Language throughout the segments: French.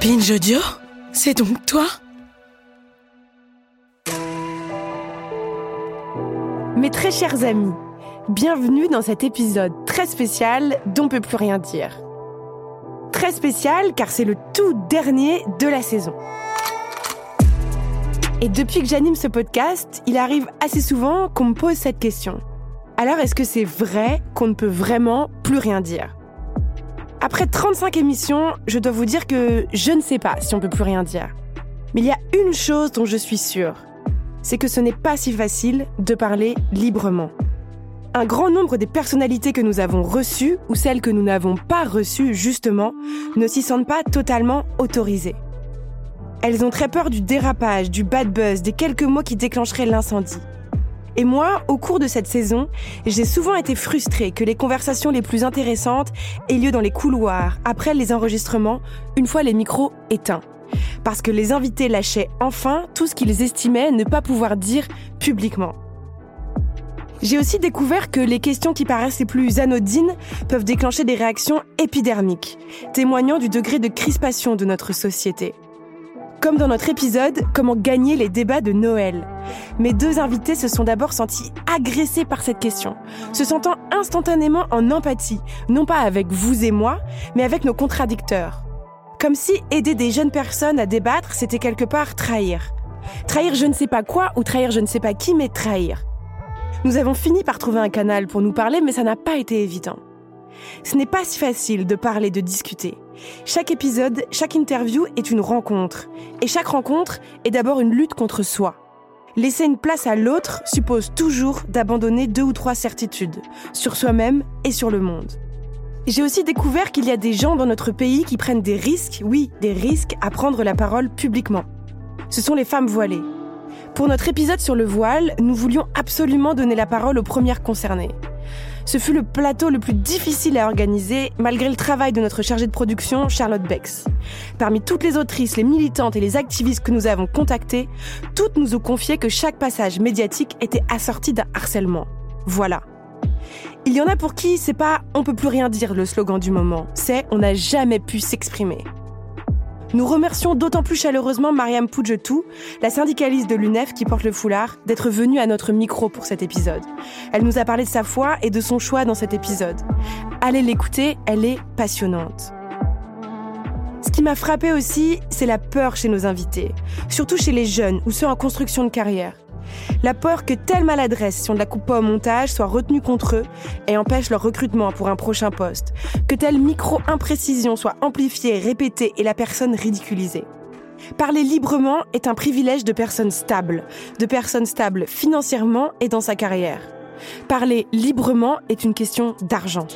Binge Audio C'est donc toi? Mes très chers amis, bienvenue dans cet épisode très spécial dont peut plus rien dire. Très spécial car c'est le tout dernier de la saison. Et depuis que j'anime ce podcast, il arrive assez souvent qu'on me pose cette question. Alors est-ce que c'est vrai qu'on ne peut vraiment plus rien dire? Après 35 émissions, je dois vous dire que je ne sais pas si on peut plus rien dire. Mais il y a une chose dont je suis sûre, c'est que ce n'est pas si facile de parler librement. Un grand nombre des personnalités que nous avons reçues ou celles que nous n'avons pas reçues justement ne s'y sentent pas totalement autorisées. Elles ont très peur du dérapage, du bad buzz, des quelques mots qui déclencheraient l'incendie. Et moi, au cours de cette saison, j'ai souvent été frustrée que les conversations les plus intéressantes aient lieu dans les couloirs, après les enregistrements, une fois les micros éteints. Parce que les invités lâchaient enfin tout ce qu'ils estimaient ne pas pouvoir dire publiquement. J'ai aussi découvert que les questions qui paraissent les plus anodines peuvent déclencher des réactions épidermiques, témoignant du degré de crispation de notre société. Comme dans notre épisode Comment gagner les débats de Noël. Mes deux invités se sont d'abord sentis agressés par cette question, se sentant instantanément en empathie, non pas avec vous et moi, mais avec nos contradicteurs. Comme si aider des jeunes personnes à débattre, c'était quelque part trahir. Trahir je ne sais pas quoi ou trahir je ne sais pas qui, mais trahir. Nous avons fini par trouver un canal pour nous parler, mais ça n'a pas été évident. Ce n'est pas si facile de parler, de discuter. Chaque épisode, chaque interview est une rencontre. Et chaque rencontre est d'abord une lutte contre soi. Laisser une place à l'autre suppose toujours d'abandonner deux ou trois certitudes, sur soi-même et sur le monde. J'ai aussi découvert qu'il y a des gens dans notre pays qui prennent des risques, oui, des risques à prendre la parole publiquement. Ce sont les femmes voilées. Pour notre épisode sur le voile, nous voulions absolument donner la parole aux premières concernées. Ce fut le plateau le plus difficile à organiser, malgré le travail de notre chargée de production, Charlotte Bex. Parmi toutes les autrices, les militantes et les activistes que nous avons contactées, toutes nous ont confié que chaque passage médiatique était assorti d'un harcèlement. Voilà. Il y en a pour qui c'est pas on peut plus rien dire le slogan du moment, c'est on n'a jamais pu s'exprimer. Nous remercions d'autant plus chaleureusement Mariam Poujetou, la syndicaliste de l'UNEF qui porte le foulard, d'être venue à notre micro pour cet épisode. Elle nous a parlé de sa foi et de son choix dans cet épisode. Allez l'écouter, elle est passionnante. Ce qui m'a frappé aussi, c'est la peur chez nos invités, surtout chez les jeunes ou ceux en construction de carrière. La peur que telle maladresse, si on ne la coupe pas au montage, soit retenue contre eux et empêche leur recrutement pour un prochain poste. Que telle micro-imprécision soit amplifiée, répétée et la personne ridiculisée. Parler librement est un privilège de personnes stables, de personnes stables financièrement et dans sa carrière. Parler librement est une question d'argent.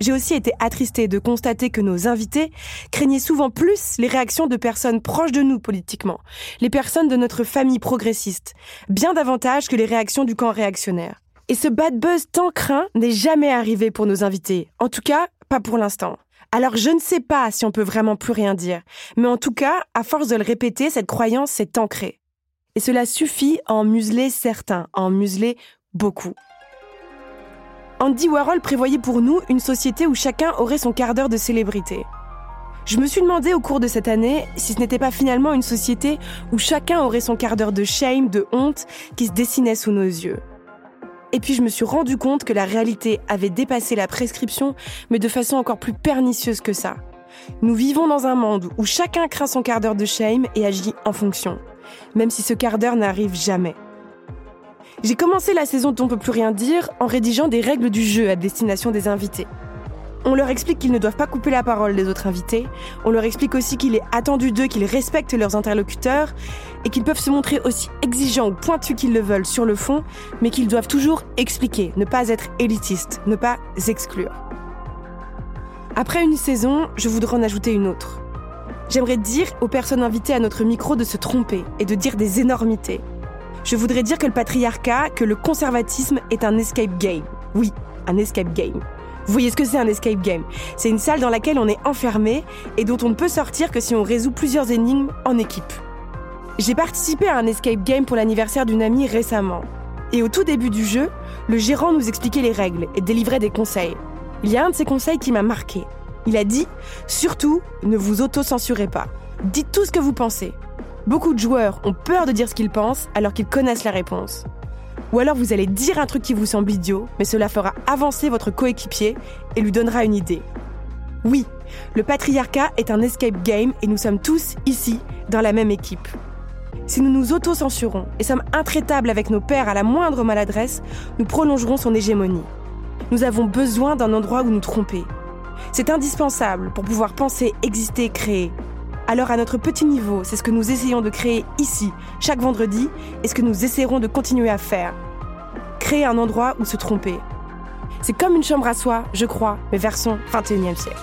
J'ai aussi été attristée de constater que nos invités craignaient souvent plus les réactions de personnes proches de nous politiquement, les personnes de notre famille progressiste, bien davantage que les réactions du camp réactionnaire. Et ce bad buzz tant craint n'est jamais arrivé pour nos invités, en tout cas pas pour l'instant. Alors je ne sais pas si on peut vraiment plus rien dire, mais en tout cas, à force de le répéter, cette croyance s'est ancrée. Et cela suffit à en museler certains, à en museler beaucoup. Andy Warhol prévoyait pour nous une société où chacun aurait son quart d'heure de célébrité. Je me suis demandé au cours de cette année si ce n'était pas finalement une société où chacun aurait son quart d'heure de shame, de honte qui se dessinait sous nos yeux. Et puis je me suis rendu compte que la réalité avait dépassé la prescription, mais de façon encore plus pernicieuse que ça. Nous vivons dans un monde où chacun craint son quart d'heure de shame et agit en fonction, même si ce quart d'heure n'arrive jamais. J'ai commencé la saison dont on peut plus rien dire en rédigeant des règles du jeu à destination des invités. On leur explique qu'ils ne doivent pas couper la parole des autres invités. On leur explique aussi qu'il est attendu d'eux qu'ils respectent leurs interlocuteurs et qu'ils peuvent se montrer aussi exigeants ou pointus qu'ils le veulent sur le fond, mais qu'ils doivent toujours expliquer, ne pas être élitistes, ne pas exclure. Après une saison, je voudrais en ajouter une autre. J'aimerais dire aux personnes invitées à notre micro de se tromper et de dire des énormités. Je voudrais dire que le patriarcat, que le conservatisme est un escape game. Oui, un escape game. Vous voyez ce que c'est un escape game? C'est une salle dans laquelle on est enfermé et dont on ne peut sortir que si on résout plusieurs énigmes en équipe. J'ai participé à un escape game pour l'anniversaire d'une amie récemment. Et au tout début du jeu, le gérant nous expliquait les règles et délivrait des conseils. Il y a un de ces conseils qui m'a marqué. Il a dit Surtout, ne vous auto-censurez pas. Dites tout ce que vous pensez. Beaucoup de joueurs ont peur de dire ce qu'ils pensent alors qu'ils connaissent la réponse. Ou alors vous allez dire un truc qui vous semble idiot, mais cela fera avancer votre coéquipier et lui donnera une idée. Oui, le patriarcat est un escape game et nous sommes tous ici dans la même équipe. Si nous nous auto-censurons et sommes intraitables avec nos pères à la moindre maladresse, nous prolongerons son hégémonie. Nous avons besoin d'un endroit où nous tromper. C'est indispensable pour pouvoir penser, exister, créer. Alors à notre petit niveau, c'est ce que nous essayons de créer ici, chaque vendredi, et ce que nous essaierons de continuer à faire. Créer un endroit où se tromper. C'est comme une chambre à soi, je crois, mais version 21e siècle.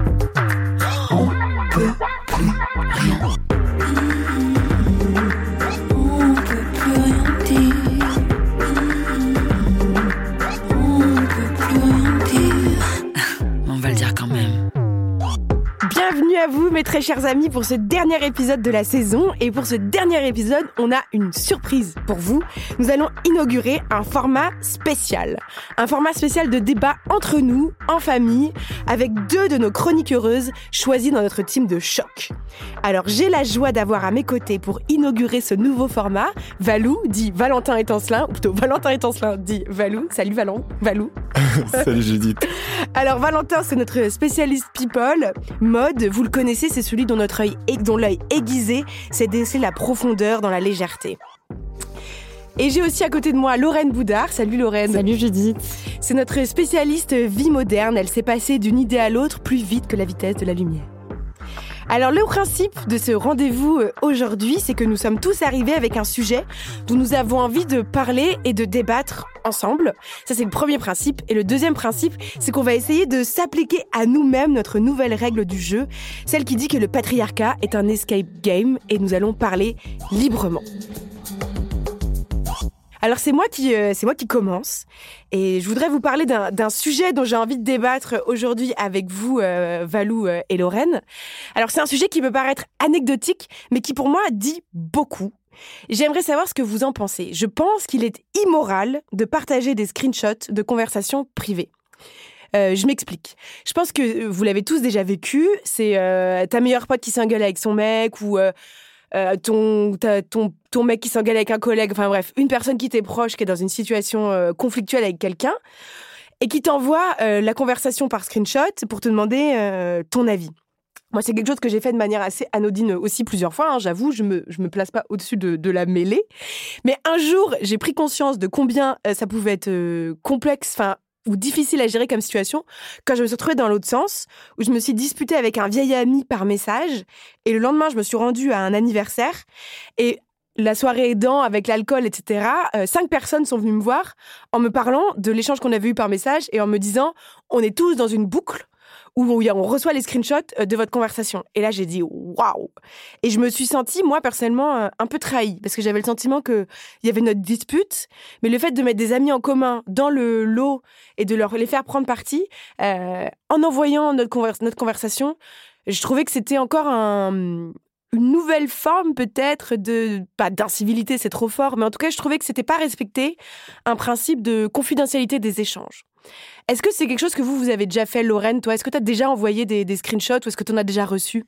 Vous, mes très chers amis, pour ce dernier épisode de la saison. Et pour ce dernier épisode, on a une surprise pour vous. Nous allons inaugurer un format spécial. Un format spécial de débat entre nous, en famille, avec deux de nos chroniqueuses choisies dans notre team de choc. Alors, j'ai la joie d'avoir à mes côtés pour inaugurer ce nouveau format, Valou, dit Valentin Étancelin, ou plutôt Valentin Étancelin, dit Valou. Salut Valon, Valou. Salut Judith. Alors Valentin, c'est notre spécialiste people, mode. Vous le connaissez, c'est celui dont notre œil, dont l'œil aiguisé, c'est déceler la profondeur dans la légèreté. Et j'ai aussi à côté de moi Lorraine Boudard. Salut Lorraine. Salut Judith. C'est notre spécialiste vie moderne. Elle s'est passée d'une idée à l'autre plus vite que la vitesse de la lumière. Alors le principe de ce rendez-vous euh, aujourd'hui, c'est que nous sommes tous arrivés avec un sujet dont nous avons envie de parler et de débattre ensemble. Ça c'est le premier principe. Et le deuxième principe, c'est qu'on va essayer de s'appliquer à nous-mêmes notre nouvelle règle du jeu, celle qui dit que le patriarcat est un escape game et nous allons parler librement. Alors c'est moi qui euh, c'est moi qui commence et je voudrais vous parler d'un sujet dont j'ai envie de débattre aujourd'hui avec vous euh, Valou euh, et Lorraine. Alors c'est un sujet qui peut paraître anecdotique mais qui pour moi dit beaucoup. J'aimerais savoir ce que vous en pensez. Je pense qu'il est immoral de partager des screenshots de conversations privées. Euh, je m'explique. Je pense que vous l'avez tous déjà vécu. C'est euh, ta meilleure pote qui s'engueule avec son mec ou euh, euh, ton, ton, ton mec qui s'engueule avec un collègue, enfin bref, une personne qui t'est proche, qui est dans une situation euh, conflictuelle avec quelqu'un, et qui t'envoie euh, la conversation par screenshot pour te demander ton avis. Moi, c'est quelque chose que j'ai fait de manière assez anodine aussi plusieurs fois, hein, j'avoue, je me, je me place pas au-dessus de, de la mêlée. Mais un jour, j'ai pris conscience de combien ça pouvait être complexe, enfin, ou difficile à gérer comme situation, quand je me suis retrouvée dans l'autre sens, où je me suis disputée avec un vieil ami par message, et le lendemain, je me suis rendue à un anniversaire, et la soirée aidant avec l'alcool, etc., euh, cinq personnes sont venues me voir en me parlant de l'échange qu'on avait eu par message et en me disant on est tous dans une boucle où on reçoit les screenshots euh, de votre conversation. Et là, j'ai dit waouh Et je me suis sentie, moi, personnellement, euh, un peu trahie parce que j'avais le sentiment qu'il y avait notre dispute, mais le fait de mettre des amis en commun dans le lot et de leur les faire prendre parti, euh, en envoyant notre, notre conversation, je trouvais que c'était encore un, une nouvelle forme peut-être de pas d'incivilité, c'est trop fort, mais en tout cas, je trouvais que c'était pas respecté un principe de confidentialité des échanges. Est-ce que c'est quelque chose que vous, vous avez déjà fait, Lorraine, toi? Est-ce que tu as déjà envoyé des, des screenshots ou est-ce que tu en as déjà reçu?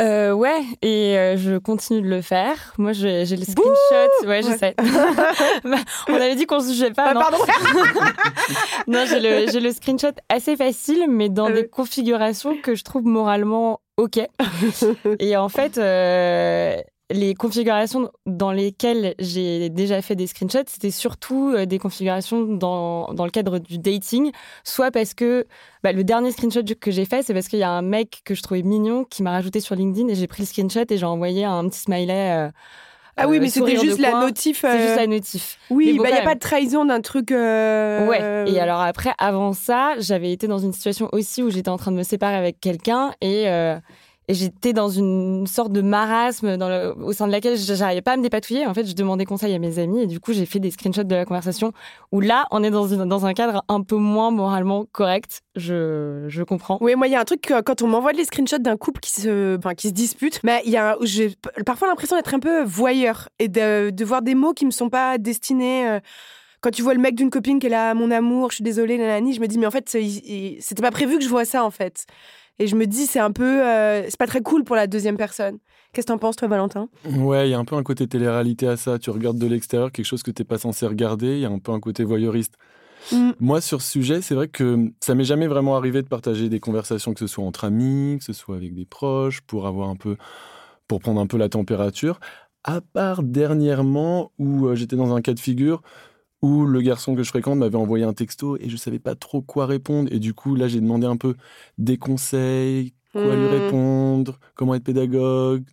Euh, ouais, et euh, je continue de le faire. Moi, j'ai j'ai le screenshot. Ouais, je Ouais. sais. Bah, On avait dit qu'on se jugeait pas. Ah, non, Pardon non j'ai le, screenshot assez facile, mais dans Ah des configurations que je trouve moralement OK. Et en fait, euh, les configurations dans lesquelles j'ai déjà fait des screenshots, c'était surtout euh, des configurations dans, dans le cadre du dating, soit parce que bah, le dernier screenshot que j'ai fait, c'est parce qu'il y a un mec que je trouvais mignon qui m'a rajouté sur LinkedIn et j'ai pris le screenshot et j'ai envoyé un petit smiley. euh, Ah oui, euh, mais c'était juste la notif. C'est juste la notif. Oui, il bon, n'y quand a pas de trahison d'un truc. euh, Ouais. Et alors après, avant ça, j'avais été dans une situation aussi où j'étais en train de me séparer avec quelqu'un et, et j'étais dans une sorte de marasme dans le- au sein de laquelle j'arrivais pas à me dépatouiller. En fait, je demandais conseil à mes amis et du coup, j'ai fait des screenshots de la conversation où là, on est dans, un cadre un peu moins moralement correct. Je, je comprends. Oui, moi, il y a un truc quand on m'envoie les screenshots d'un couple qui se, qui se dispute, mais il y a, j'ai parfois l'impression d'être un peu voyeur et de, voir des mots qui me sont pas destinés. euh, quand tu vois le mec d'une copine qui est là, mon amour, je suis désolée, nanani, je me dis, mais en fait, c'était pas prévu que je vois ça, en fait. Et je me dis, c'est un peu, euh, c'est pas très cool pour la deuxième personne. Qu'est-ce que t'en penses, toi, Valentin? Ouais, il y a un peu un côté télé-réalité à ça. Tu regardes de l'extérieur quelque chose que t'es pas censé regarder. Il y a un peu un côté voyeuriste. Mm. Moi, sur ce sujet, c'est vrai que ça m'est jamais vraiment arrivé de partager des conversations, que ce soit entre amis, que ce soit avec des proches, pour avoir un peu, pour prendre un peu la température. À part dernièrement où euh, j'étais dans un cas de figure où le garçon que je fréquente m'avait envoyé un texto et je savais pas trop quoi répondre. Et du coup, là, j'ai demandé un peu des conseils, quoi lui Mm. répondre, comment être pédagogue,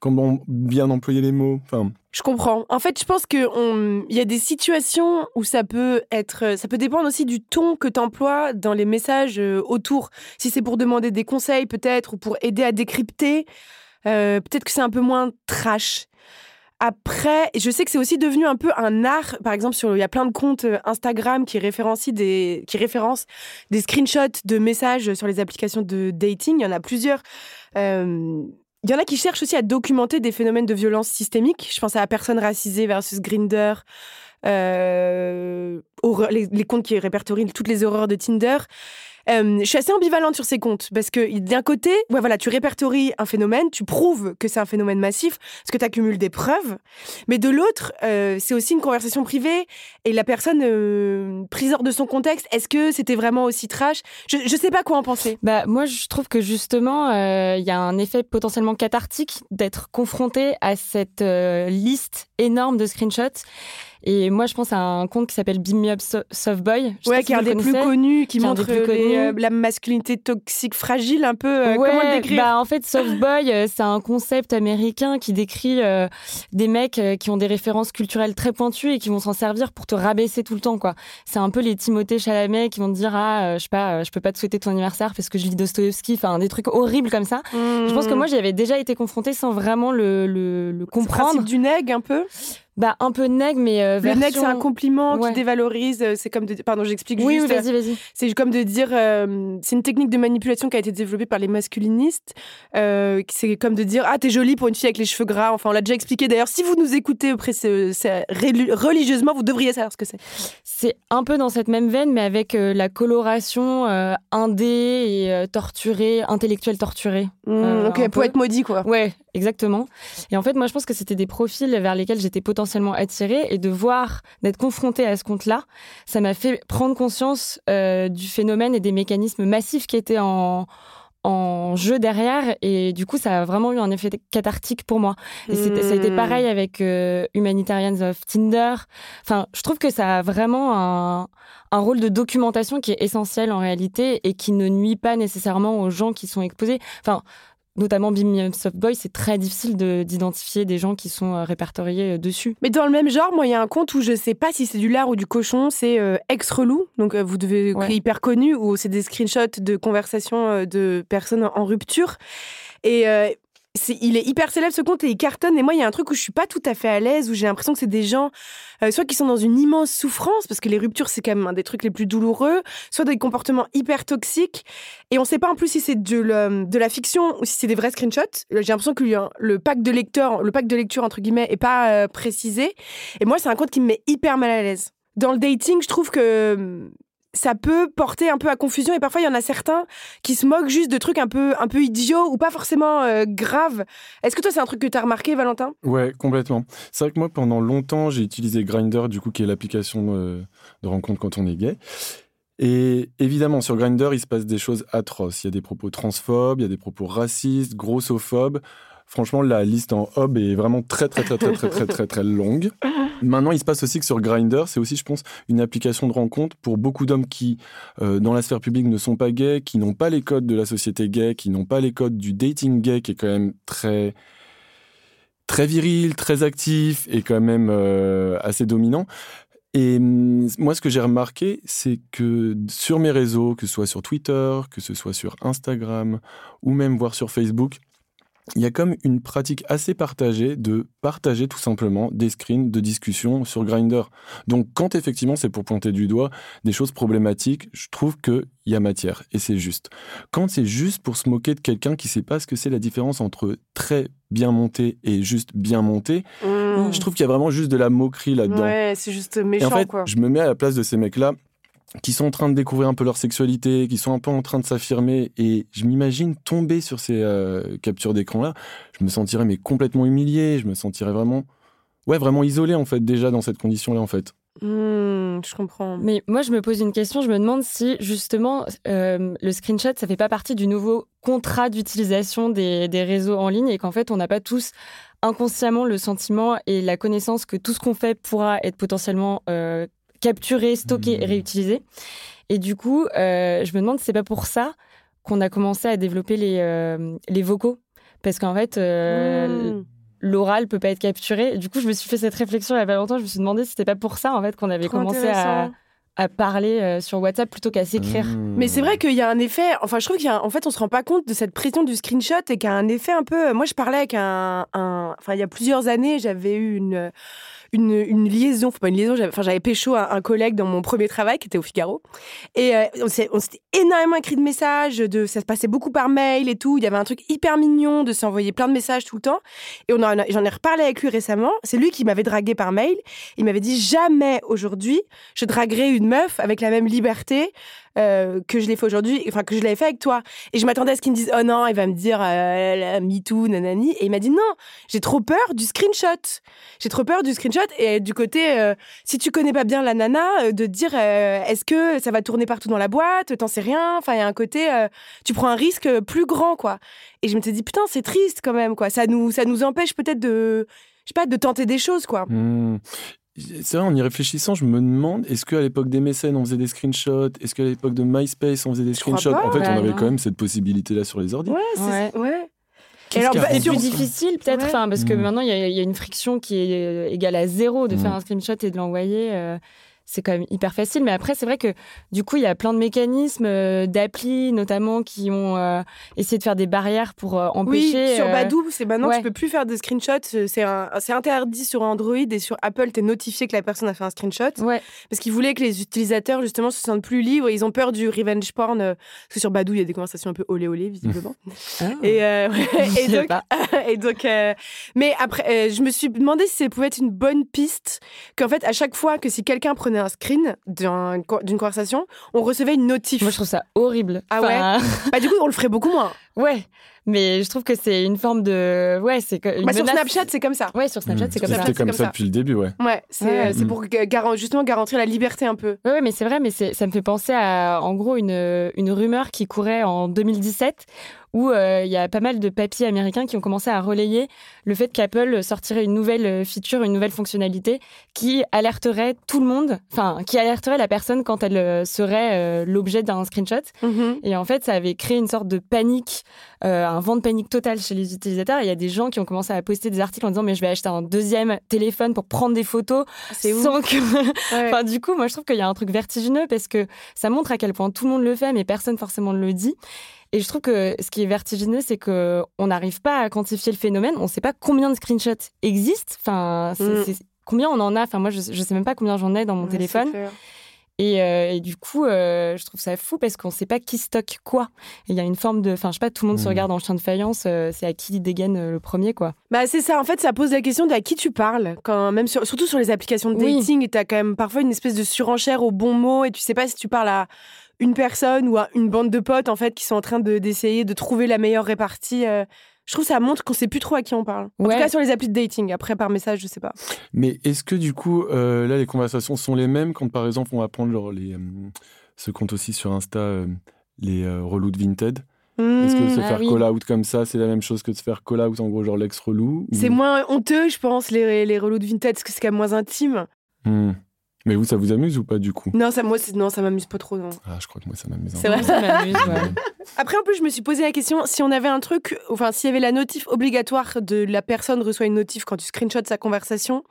comment bien employer les mots. Enfin, Je comprends. En fait, je pense que on- il y a des situations où ça peut être, ça peut dépendre aussi du ton que tu emploies dans les messages euh, autour. Si c'est pour demander des conseils peut-être ou pour aider à décrypter, euh, peut-être que c'est un peu moins trash. Après, je sais que c'est aussi devenu un peu un art. Par exemple, il y a plein de comptes euh, Instagram qui référencient des, qui référencent des screenshots de messages sur les applications de dating. Il y en a plusieurs. Euh, il y en a qui cherchent aussi à documenter des phénomènes de violence systémique. Je pense à Personne racisée versus Grinder, euh, les comptes qui répertorient toutes les horreurs de Tinder. Euh, je suis assez ambivalente sur ces comptes parce que d'un côté, voilà, tu répertories un phénomène, tu prouves que c'est un phénomène massif parce que tu accumules des preuves, mais de l'autre, euh, c'est aussi une conversation privée et la personne euh, prise hors de son contexte, est-ce que c'était vraiment aussi trash? Je, je sais pas quoi en penser. Bah, moi, je trouve que justement, il y a un effet potentiellement cathartique d'être confronté à cette liste énorme de screenshots. Et moi, je pense à un compte qui s'appelle Beam Me Up So- Soft Boy. Je Ouais, qui est un des plus connaissez. connus, qui un montre plus connus. euh, la masculinité toxique fragile, un peu. euh, ouais, comment le décrire bah en fait, Soft Boy, euh, c'est un concept américain qui décrit euh, des mecs euh, qui ont des références culturelles très pointues et qui vont s'en servir pour te rabaisser tout le temps, quoi. C'est un peu les Timothée Chalamet qui vont te dire ah, euh, je sais pas, euh, je peux pas te souhaiter ton anniversaire parce que je lis Dostoevsky, enfin des trucs horribles comme ça. Je pense que moi, j'y avais déjà été confrontée sans vraiment le, le, le. C'est le comprendre. principe du neg, un peu. Bah un peu neg, mais euh, Le neg, c'est un compliment Ouais. qui dévalorise. euh, C'est comme de... Pardon, j'explique Oui, juste. oui, vas-y, vas-y. C'est comme de dire, euh, c'est une technique de manipulation qui a été développée par les masculinistes. Euh, c'est comme de dire, ah, t'es jolie pour une fille avec les cheveux gras. Enfin, on l'a déjà expliqué. D'ailleurs, si vous nous écoutez relu- religieusement, vous devriez savoir ce que c'est. C'est un peu dans cette même veine, mais avec euh, la coloration euh, indé et euh, torturée, intellectuelle torturée. Mmh, Euh, ok, être maudit, quoi. Ouais, exactement. Et en fait, moi, je pense que c'était des profils vers lesquels j'étais potentiellement attirée. Et de voir, d'être confrontée à ce compte-là, ça m'a fait prendre conscience euh, du phénomène et des mécanismes massifs qui étaient en en jeu derrière. Et du coup ça a vraiment eu un effet cathartique pour moi. Et ça a été Mmh. pareil avec euh, Humanitarians of Tinder. Enfin je trouve que ça a vraiment un, un rôle de documentation qui est essentiel en réalité et qui ne nuit pas nécessairement aux gens qui sont exposés. Enfin notamment Up Soft Boy, c'est très difficile de- d'identifier des gens qui sont euh, répertoriés euh, dessus. Mais dans le même genre, moi, il y a un compte où je sais pas si c'est du lard ou du cochon, c'est euh, Ex-Relou, donc euh, vous devez Ouais. hyper connu, où c'est des screenshots de conversations de personnes en rupture. Et euh, il est hyper célèbre ce compte et il cartonne. Et moi, il y a un truc où je suis pas tout à fait à l'aise, où j'ai l'impression que c'est des gens, euh, soit qui sont dans une immense souffrance, parce que les ruptures, c'est quand même un des trucs les plus douloureux, soit des comportements hyper toxiques. Et on sait pas en plus si c'est de, la fiction ou si c'est des vrais screenshots. J'ai l'impression que le, le pack de lecteur, le pack de lecture, entre guillemets, est pas euh, précisé. Et moi, c'est un compte qui me met hyper mal à l'aise. Dans le dating, je trouve que ça peut porter un peu à confusion et parfois il y en a certains qui se moquent juste de trucs un peu un peu idiots ou pas forcément euh, graves. Est-ce que toi c'est un truc que tu as remarqué Valentin? Ouais, complètement. C'est vrai que moi, pendant longtemps, j'ai utilisé Grindr, du coup, qui est l'application euh, de rencontre quand on est gay. Et évidemment, sur Grindr, il se passe des choses atroces. Il y a des propos transphobes, il y a des propos racistes, grossophobes. Franchement, la liste en hob est vraiment très, très, très, très, très, très, très, très longue. Maintenant, il se passe aussi que sur Grindr, c'est aussi, je pense, une application de rencontre pour beaucoup d'hommes qui, euh, dans la sphère publique, ne sont pas gays, qui n'ont pas les codes de la société gay, qui n'ont pas les codes du dating gay, qui est quand même très très viril, très actif et quand même euh, assez dominant. Et hum, moi, ce que j'ai remarqué, c'est que sur mes réseaux, que ce soit sur Twitter, que ce soit sur Instagram ou même voir sur Facebook, il y a comme une pratique assez partagée de partager tout simplement des screens de discussion sur Grindr. Donc quand effectivement c'est pour pointer du doigt des choses problématiques, je trouve qu'il y a matière et c'est juste. Quand c'est juste pour se moquer de quelqu'un qui sait pas ce que c'est la différence entre très bien monté et juste bien monté, Mmh. je trouve qu'il y a vraiment juste de la moquerie là-dedans. Ouais, c'est juste Et méchant, en fait, quoi. je me mets à la place de ces mecs-là qui sont en train de découvrir un peu leur sexualité, qui sont un peu en train de s'affirmer, et je m'imagine tomber sur ces euh, captures d'écran-là, je me sentirais mais complètement humilié, je me sentirais vraiment, ouais, vraiment isolé en fait déjà dans cette condition-là en fait. Mmh, je comprends. Mais moi, je me pose une question. Je me demande si, justement, euh, le screenshot, ça fait pas partie du nouveau contrat d'utilisation des, des réseaux en ligne et qu'en fait, on n'a pas tous inconsciemment le sentiment et la connaissance que tout ce qu'on fait pourra être potentiellement euh, capturé, stocké et Mhm. réutilisé. Et du coup, euh, je me demande si c'est pas pour ça qu'on a commencé à développer les, euh, les vocaux. Parce qu'en fait, euh, Mmh. l'oral peut pas être capturé. Et du coup, je me suis fait cette réflexion il y a pas longtemps. Je me suis demandé si c'était pas pour ça en fait qu'on avait Trop commencé à, à parler euh, sur WhatsApp plutôt qu'à s'écrire. Mmh. Mais c'est vrai qu'il y a un effet. Enfin, je trouve qu'il y a. En fait, on se rend pas compte de cette pression du screenshot et qu'il y a un effet un peu. Moi, je parlais avec un. un- Enfin, il y a plusieurs années, j'avais eu une. Une, une liaison, enfin pas une liaison, j'avais, pécho un, un collègue dans mon premier travail qui était au Figaro. Et euh, on, s'est- s'était énormément écrit de messages, de, ça se passait beaucoup par mail et tout. Il y avait un truc hyper mignon de s'envoyer plein de messages tout le temps. Et j'en ai reparlé avec lui récemment. C'est lui qui m'avait dragué par mail. Il m'avait dit jamais aujourd'hui je draguerai une meuf avec la même liberté euh, que je l'ai fait aujourd'hui, enfin que je l'avais fait avec toi. Et je m'attendais à ce qu'il me dise oh non, il va me dire euh, la MeToo, nanani. Et il m'a dit non, j'ai trop peur du screenshot. J'ai trop peur du screenshot et du côté euh, si tu connais pas bien la nana, euh, de dire est-ce que ça va tourner partout dans la boîte, t'en sais rien. Enfin il y a un côté tu prends un risque plus grand quoi. Et je me suis dit putain c'est triste quand même quoi. Ça nous ça nous empêche peut-être de je sais pas de tenter des choses quoi. Mmh. C'est vrai, en y réfléchissant, je me demande, est-ce qu'à l'époque des mécènes, on faisait des screenshots? Est-ce qu'à l'époque de MySpace, on faisait des Je screenshots? pas. En fait, Bah, on avait non. quand même cette possibilité-là sur les ordi. Ouais, c'est Ouais. ouais. Qu'est-ce alors, bah, sur- plus difficile peut-être, Ouais. parce que Mm. maintenant il y, a- il y a une friction qui est euh, égale à zéro de Mm. faire un screenshot et de l'envoyer. euh, c'est quand même hyper facile. Mais après, c'est vrai que du coup, il y a plein de mécanismes, euh, d'applis notamment, qui ont euh, essayé de faire des barrières pour euh, empêcher. Oui, sur euh, Badoo, c'est maintenant ouais. tu peux plus faire de screenshots. C'est interdit sur Android et sur Apple, t'es notifié que la personne a fait un screenshot Ouais, parce qu'ils voulaient que les utilisateurs justement se sentent plus libres. Ils ont peur du revenge porn parce que sur Badoo il y a des conversations un peu olé olé visiblement. et, Je et donc, et donc, mais après, je me suis demandé si ça pouvait être une bonne piste qu'en fait à chaque fois que si quelqu'un prenait un screen d'un- d'une conversation, on recevait une notif. Moi, je trouve ça horrible. Ah ouais Bah du coup, on le ferait beaucoup moins. Ouais, mais je trouve que c'est une forme de. Ouais, c'est une Bah, sur. Snapchat, c'est comme ça. Ouais, sur Snapchat, Mmh. c'est comme ça. C'était comme comme ça depuis le début, ouais. Ouais, c'est Ouais. euh, c'est Mm. pour garan- justement garantir la liberté un peu. Oui, mais c'est vrai, mais ça me fait penser à, en gros, une, une rumeur qui courait en 2017 où euh, il y a pas mal de papiers américains qui ont commencé à relayer le fait qu'Apple sortirait une nouvelle feature, une nouvelle fonctionnalité qui alerterait tout le monde, enfin, qui alerterait la personne quand elle euh, serait euh, l'objet d'un screenshot. Et en fait, ça avait créé une sorte de panique, euh, un vent de panique total chez les utilisateurs. Il y a des gens qui ont commencé à poster des articles en disant mais je vais acheter un deuxième téléphone pour prendre des photos C'est ouf. sans que Ouais. Enfin, du coup, moi, je trouve qu'il y a un truc vertigineux parce que ça montre à quel point tout le monde le fait, mais personne forcément ne le dit. Et je trouve que ce qui est vertigineux, c'est que on n'arrive pas à quantifier le phénomène. On ne sait pas combien de screenshots existent. Enfin, Mm. combien on en a. Enfin, moi, je, je sais même pas combien j'en ai dans mon Ouais, téléphone. Et, euh, et du coup, euh, je trouve ça fou parce qu'on ne sait pas qui stocke quoi. Et il y a une forme de, enfin, je sais pas, tout le monde se Mm. regarde en chien de faïence. euh, c'est à qui dégaine euh, le premier, quoi. Bah c'est ça, en fait, ça pose la question de à qui tu parles, quand même sur, surtout sur les applications de Oui. dating, et t'as quand même parfois une espèce de surenchère au bon mot, et tu sais pas si tu parles à une personne ou à une bande de potes en fait qui sont en train de- d'essayer de, trouver la meilleure répartie. Je trouve que ça montre qu'on sait plus trop à qui on parle. En Ouais. tout cas sur les applis de dating. Après par message, je sais pas. Mais est-ce que du coup, euh, là, les conversations sont les mêmes quand, par exemple, on va prendre genre, les, euh, ce compte aussi sur Insta, euh, les euh, relous de Vinted? Est-ce que se Ah faire oui. call out comme ça, c'est la même chose que de se faire call out, en gros, genre l'ex-relou ou- C'est moins honteux, je pense, les, les relous de vintage, parce que c'est quand même moins intime. Hmm. Mais vous, ça vous amuse ou pas du coup? Non, ça, moi, non, ça m'amuse pas trop, non. Ah, je crois que moi, ça m'amuse. C'est vrai Ça m'amuse, ouais. Après, en plus, je me suis posé la question si on avait un truc, enfin, s'il y avait la notif obligatoire de la personne reçoit une notif quand tu screenshots sa conversation,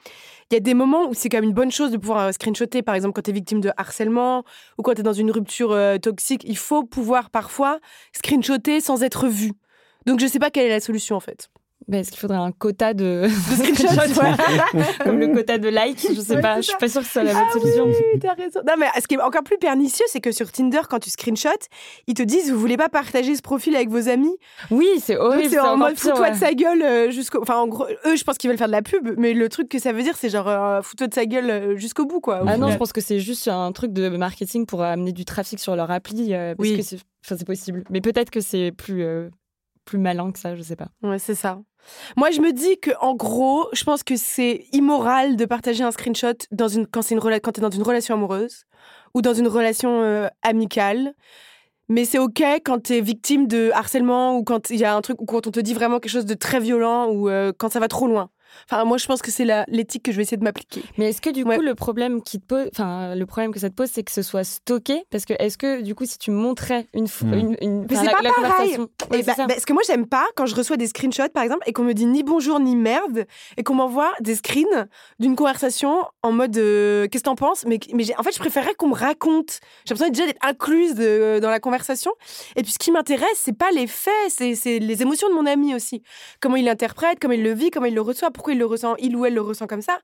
il y a des moments où c'est quand même une bonne chose de pouvoir euh, screenshotter, par exemple, quand tu es victime de harcèlement ou quand tu es dans une rupture euh, toxique. Il faut pouvoir parfois screenshotter sans être vu. Donc, je sais pas quelle est la solution en fait. Bah, Est-ce qu'il faudrait un quota de, De. Comme le quota de likes Je sais Ouais, pas. Je suis ça. pas sûre que ce soit la bonne Ah solution. oui, t'as raison. Non, mais ce qui est encore plus pernicieux, c'est que sur Tinder, quand tu screenshots, ils te disent vous voulez pas partager ce profil avec vos amis? Oui, c'est horrible. c'est en mode fous-toi ouais. de sa gueule euh, jusqu'au. Enfin, en gros, eux, je pense qu'ils veulent faire de la pub, mais le truc que ça veut dire, c'est genre euh, fous-toi de sa gueule euh, jusqu'au bout, quoi. Ah non, je pense que c'est juste un truc de marketing pour amener du trafic sur leur appli. euh, parce Oui. que c'est enfin, c'est possible. Mais peut-être que c'est plus, euh, plus malin que ça, je sais pas. Ouais, c'est ça. Moi, je me dis que en gros, je pense que c'est immoral de partager un screenshot dans une quand c'est une quand t'es dans une relation amoureuse ou dans une relation euh, amicale. Mais c'est ok quand t'es victime de harcèlement ou quand il y a un truc ou quand on te dit vraiment quelque chose de très violent ou euh, quand ça va trop loin. Enfin, moi, je pense que c'est l'éthique que je vais essayer de m'appliquer. Mais est-ce que du Ouais. coup, le problème qui te pose, enfin, le problème que ça te pose, c'est que ce soit stocké? Parce que est-ce que du coup, si tu montrais une, Hmm. une, une- Mais c'est pas la pareil. conversation, Ouais, Et c'est bah, parce que moi, j'aime pas quand je reçois des screenshots, par exemple, et qu'on me dit ni bonjour ni merde, et qu'on m'envoie des screens d'une conversation en mode euh, qu'est-ce que t'en penses? Mais, mais en fait, je préférerais qu'on me raconte. J'ai l'impression déjà d'être incluse de- dans la conversation. Et puis, ce qui m'intéresse, c'est pas les faits, c'est c'est les émotions de mon ami aussi. Comment il l'interprète, comment il le vit, comment il le reçoit, pourquoi il le ressent, il ou elle le ressent comme ça.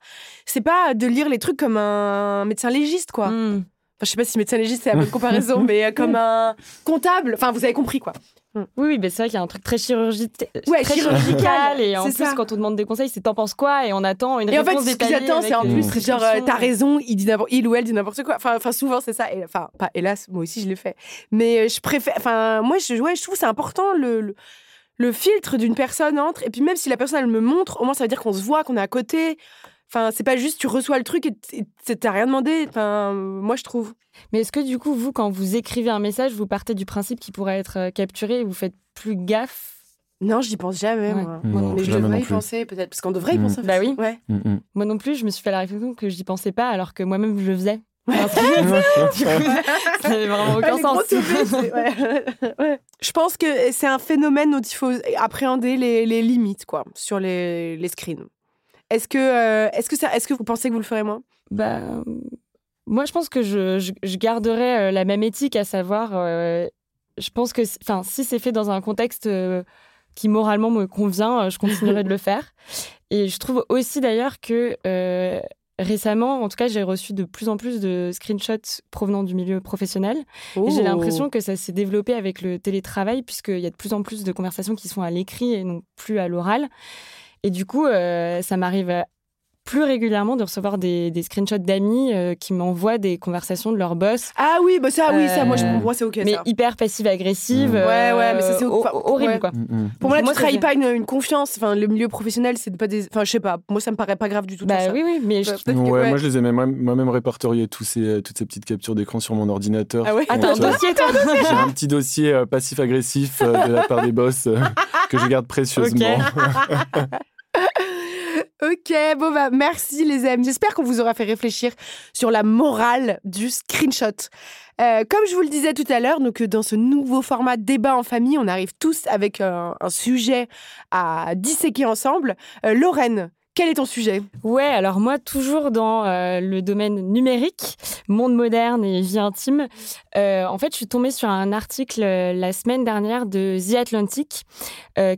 C'est pas de lire les trucs comme un médecin légiste, quoi. Hmm. Enfin, je sais pas si médecin légiste c'est la bonne comparaison, mais euh, comme un comptable. Enfin, vous avez compris, quoi. Oui, oui, mais c'est vrai qu'il y a un truc très, chirurgi- Ouais, très chirurgical. Et en plus, ça. quand on demande des conseils, c'est t'en penses quoi Et on attend une Et en fait, réponse ce qu'ils attendent, c'est en plus, genre, euh, t'as raison, il, dit n'importe- il ou elle dit n'importe quoi. Enfin, enfin, souvent, c'est ça. Et, enfin, pas hélas, moi aussi, je l'ai fait. Mais euh, je préfère. Enfin, moi, je, ouais, je trouve que c'est important le, le, le filtre d'une personne entre. Et puis, même si la personne, elle me montre, au moins, ça veut dire qu'on se voit, qu'on est à côté. Enfin, c'est pas juste tu reçois le truc et t'as rien demandé. Enfin, moi, je trouve. Mais est-ce que du coup, vous, quand vous écrivez un message, vous partez du principe qu'il pourrait être euh, capturé et vous faites plus gaffe? Non, j'y pense jamais, Ouais. moi. Non, Mais je devrais y penser, peut-être. Parce qu'on devrait y Mm. penser. Bah oui. Ouais. Mm, mm. Moi non plus, je me suis fait la réflexion que j'y pensais pas alors que moi-même je le faisais. Ça n'avait vraiment aucun sens. ouais. Je pense que c'est un phénomène dont il faut appréhender les, les limites quoi, sur les, les screens. Est-ce que, euh, est-ce, que ça, est-ce que vous pensez que vous le ferez moins? Bah, moi, je pense que je, je, je garderai euh, la même éthique, à savoir, euh, je pense que si- enfin, si c'est fait dans un contexte euh, qui moralement me convient, je continuerai de le faire. Et je trouve aussi d'ailleurs que euh, récemment, en tout cas, j'ai reçu de plus en plus de screenshots provenant du milieu professionnel. Et j'ai Oh. l'impression que ça s'est développé avec le télétravail, puisqu'il y a de plus en plus de conversations qui sont à l'écrit et non plus à l'oral. Et du coup, euh, ça m'arrive plus régulièrement de recevoir des, des screenshots d'amis euh, qui m'envoient des conversations de leur boss, Ah oui, bah ça, oui, ça, moi, je, Euh, pour moi, c'est ok. mais ça. hyper passive-agressive. Mmh. Ouais, ouais, mais ça, c'est euh, horrible, ouais. quoi. Mm, mm. Pour moi, là, Moi, tu ça trahis pas une, une confiance. Enfin, le milieu professionnel, c'est pas des. Enfin, je sais pas. Moi, ça me paraît pas grave du tout. Bah ça. oui, oui, mais je- Ouais, que- Ouais, moi je les ai même, moi-même répertorié tous ces, euh, toutes ces petites captures d'écran sur mon ordinateur. Ah ouais? T'as un euh, dossier, toi J'ai un petit dossier euh, passif-agressif euh, de la part des boss euh, que je garde précieusement. Ok, bon bah merci les amis. J'espère qu'on vous aura fait réfléchir sur la morale du screenshot. Euh, comme je vous le disais tout à l'heure, donc euh, dans ce nouveau format débat en famille, on arrive tous avec un, sujet à disséquer ensemble. Euh, Lorraine, quel est ton sujet? Ouais, alors moi, toujours dans euh, le domaine numérique, monde moderne et vie intime, euh, en fait, je suis tombée sur un article euh, la semaine dernière de The Atlantic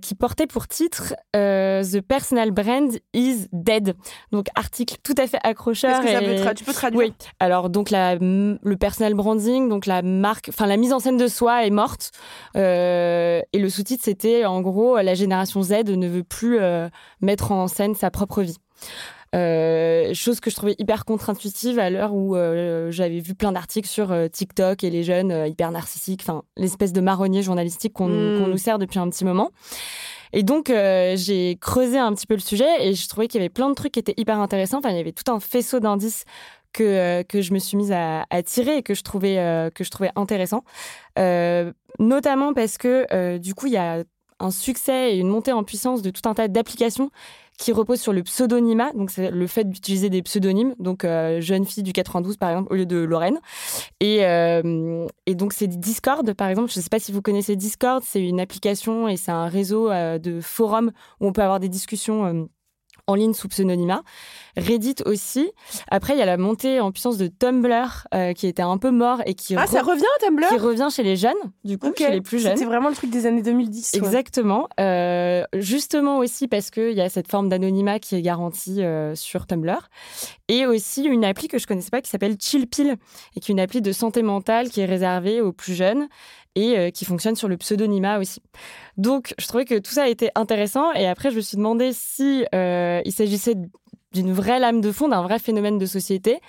qui portait pour titre The Personal Brand is Dead. Donc, article tout à fait accrocheur. Que ça et- tra- Tu peux traduire? Oui, alors donc la, le personal branding, donc la marque, enfin la mise en scène de soi est morte. Et le sous-titre c'était en gros la génération Z ne veut plus mettre en scène sa propre vie. Euh, chose que je trouvais hyper contre-intuitive à l'heure où euh, j'avais vu plein d'articles sur euh, TikTok et les jeunes euh, hyper narcissiques, enfin l'espèce de marronnier journalistique qu'on Mm. qu'on nous sert depuis un petit moment. Et donc j'ai creusé un petit peu le sujet et je trouvais qu'il y avait plein de trucs qui étaient hyper intéressants. Enfin il y avait tout un faisceau d'indices que, que je me suis mise à, à tirer et que je trouvais, que je trouvais intéressant. Notamment parce que, du coup, il y a un succès et une montée en puissance de tout un tas d'applications qui reposent sur le pseudonymat, donc c'est le fait d'utiliser des pseudonymes, donc euh, jeune fille du 92 par exemple au lieu de Lorraine. Et, euh, et donc c'est Discord par exemple, je ne sais pas si vous connaissez Discord, c'est une application et c'est un réseau euh, de forums où on peut avoir des discussions en ligne sous pseudonymat. Reddit aussi. Après, il y a la montée en puissance de Tumblr euh, qui était un peu mort et qui, ah, ça revient Tumblr qui revient chez les jeunes, du coup, chez les plus jeunes. C'est vraiment le truc des années 2010. Exactement. Euh, justement aussi parce qu'il y a cette forme d'anonymat qui est garantie euh, sur Tumblr. Et aussi une appli que je connaissais pas qui s'appelle ChillPill et qui est une appli de santé mentale qui est réservée aux plus jeunes et euh, qui fonctionne sur le pseudonymat aussi. Donc, je trouvais que tout ça était intéressant. Et après, je me suis demandé si euh, il s'agissait d'une vraie lame de fond, d'un vrai phénomène de société.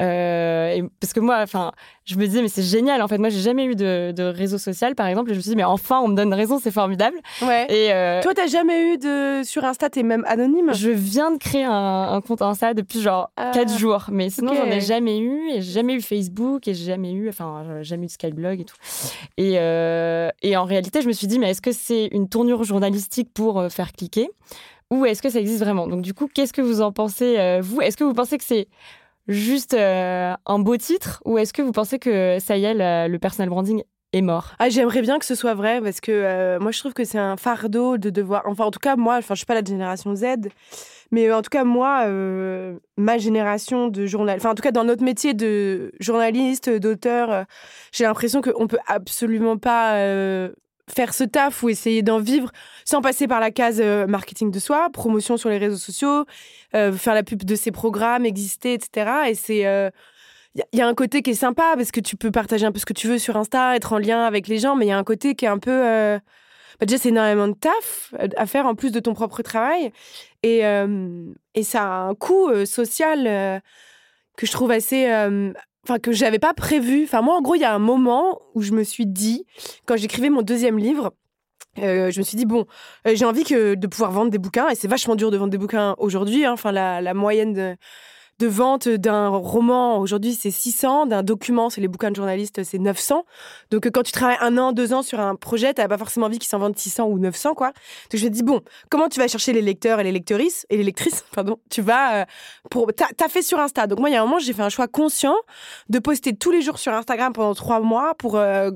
Euh, parce que moi, enfin, je me disais, mais c'est génial. En fait, moi, j'ai jamais eu de, réseau social, par exemple. Et je me suis dit, mais enfin, on me donne raison, c'est formidable. Ouais. Et euh, toi, t'as jamais eu de sur Insta, t'es même anonyme? Je viens de créer un, compte Insta depuis genre 4 ah, jours, mais sinon, j'en ai jamais eu. Et j'ai jamais eu Facebook et j'ai jamais eu, enfin, jamais eu de Skyblog et tout. Et, euh, et en réalité, je me suis dit, mais est-ce que c'est une tournure journalistique pour faire cliquer? Ou est-ce que ça existe vraiment? Donc du coup, qu'est-ce que vous en pensez, vous? Est-ce que vous pensez que c'est juste euh, un beau titre ou est-ce que vous pensez que ça y est, le personal branding est mort? Ah, J'aimerais bien que ce soit vrai parce que euh, moi je trouve que c'est un fardeau de devoir. Enfin, en tout cas, moi, enfin, je suis pas la génération Z, mais en tout cas, moi, euh, ma génération de journalistes, enfin, en tout cas, dans notre métier de journaliste, d'auteur, j'ai l'impression qu'on peut absolument pas faire ce taf ou essayer d'en vivre sans passer par la case euh, marketing de soi, promotion sur les réseaux sociaux, euh, faire la pub de ses programmes, exister, etc. Et c'est. Il euh, y, a un côté qui est sympa parce que tu peux partager un peu ce que tu veux sur Insta, être en lien avec les gens, mais il y a un côté qui est un peu. Bah déjà, c'est énormément de taf à faire en plus de ton propre travail. Et, et ça a un coût social que je trouve assez enfin que j'avais pas prévu. Enfin moi en gros il y a un moment où je me suis dit quand j'écrivais mon deuxième livre, euh, je me suis dit bon, euh, j'ai envie que de pouvoir vendre des bouquins et c'est vachement dur de vendre des bouquins aujourd'hui. Hein. Enfin la, la, moyenne de, de vente d'un roman aujourd'hui c'est 600, d'un document c'est les bouquins de journalistes c'est 900. Donc quand tu travailles un an, deux ans sur un projet, t'as pas forcément envie qu'ils s'en vendent 600 ou 900 quoi. Donc je me dis bon, comment tu vas chercher les lecteurs et les lectrices et les lectrices pardon, tu vas euh, pour t'as as fait sur Insta. Donc moi il y a un moment j'ai fait un choix conscient de poster tous les jours sur Instagram pendant trois mois pour euh,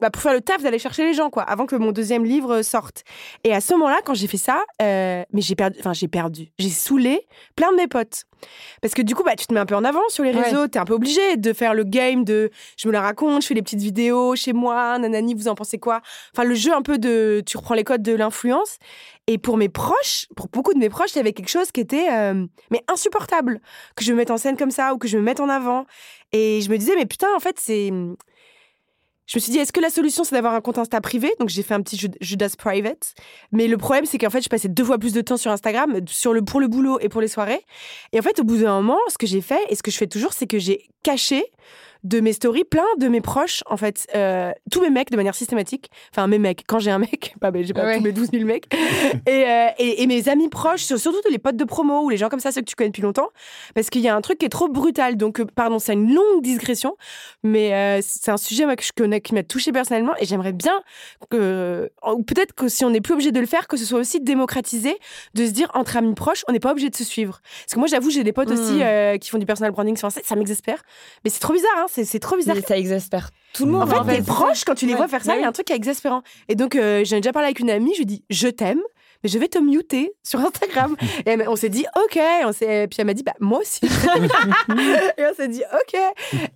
bah, pour faire le taf d'aller chercher les gens, quoi, avant que mon deuxième livre sorte. Et à ce moment-là, quand j'ai fait ça, euh, mais j'ai perdu, enfin, j'ai perdu, j'ai saoulé plein de mes potes. Parce que du coup, bah, tu te mets un peu en avant sur les réseaux, t'es un peu obligé de faire le game de je me la raconte, je fais les petites vidéos chez moi, nanani, vous en pensez quoi? Enfin, le jeu un peu de tu reprends les codes de l'influence. Et pour mes proches, pour beaucoup de mes proches, il y avait quelque chose qui était euh, mais insupportable que je me mette en scène comme ça ou que je me mette en avant. Et je me disais mais putain, en fait, c'est je me suis dit, est-ce que la solution, c'est d'avoir un compte Insta privé? Donc, j'ai fait un petit Judas Private. Mais le problème, c'est qu'en fait, je passais deux fois plus de temps sur Instagram sur le, pour le boulot et pour les soirées. Et en fait, au bout d'un moment, ce que j'ai fait et ce que je fais toujours, c'est que j'ai caché de mes stories, plein de mes proches, en fait, euh, tous mes mecs de manière systématique. Enfin, mes mecs, quand j'ai un mec, pas, j'ai pas tous mes 12 000 mecs. Euh, et, et, mes amis proches, surtout les potes de promo ou les gens comme ça, ceux que tu connais depuis longtemps. Parce qu'il y a un truc qui est trop brutal. Donc, euh, pardon, c'est une longue digression, mais c'est un sujet moi, que je connais, qui m'a touché personnellement. Et j'aimerais bien que, ou peut-être que si on n'est plus obligé de le faire, que ce soit aussi démocratisé, de se dire entre amis proches, on n'est pas obligé de se suivre. Parce que moi, j'avoue, j'ai des potes aussi hmm. qui font du personal branding sur ça, ça m'exaspère. Mais c'est trop bizarre, hein c'est trop bizarre. ça exaspère tout le monde. En fait, tes proches, quand tu les vois faire ça, il y a un truc qui est exaspérant. Et donc, euh, j'en ai déjà parlé avec une amie, je lui dis Je t'aime, mais je vais te muter sur Instagram. et on s'est dit, OK. On. Puis elle m'a dit, bah, moi aussi. et on s'est dit, OK.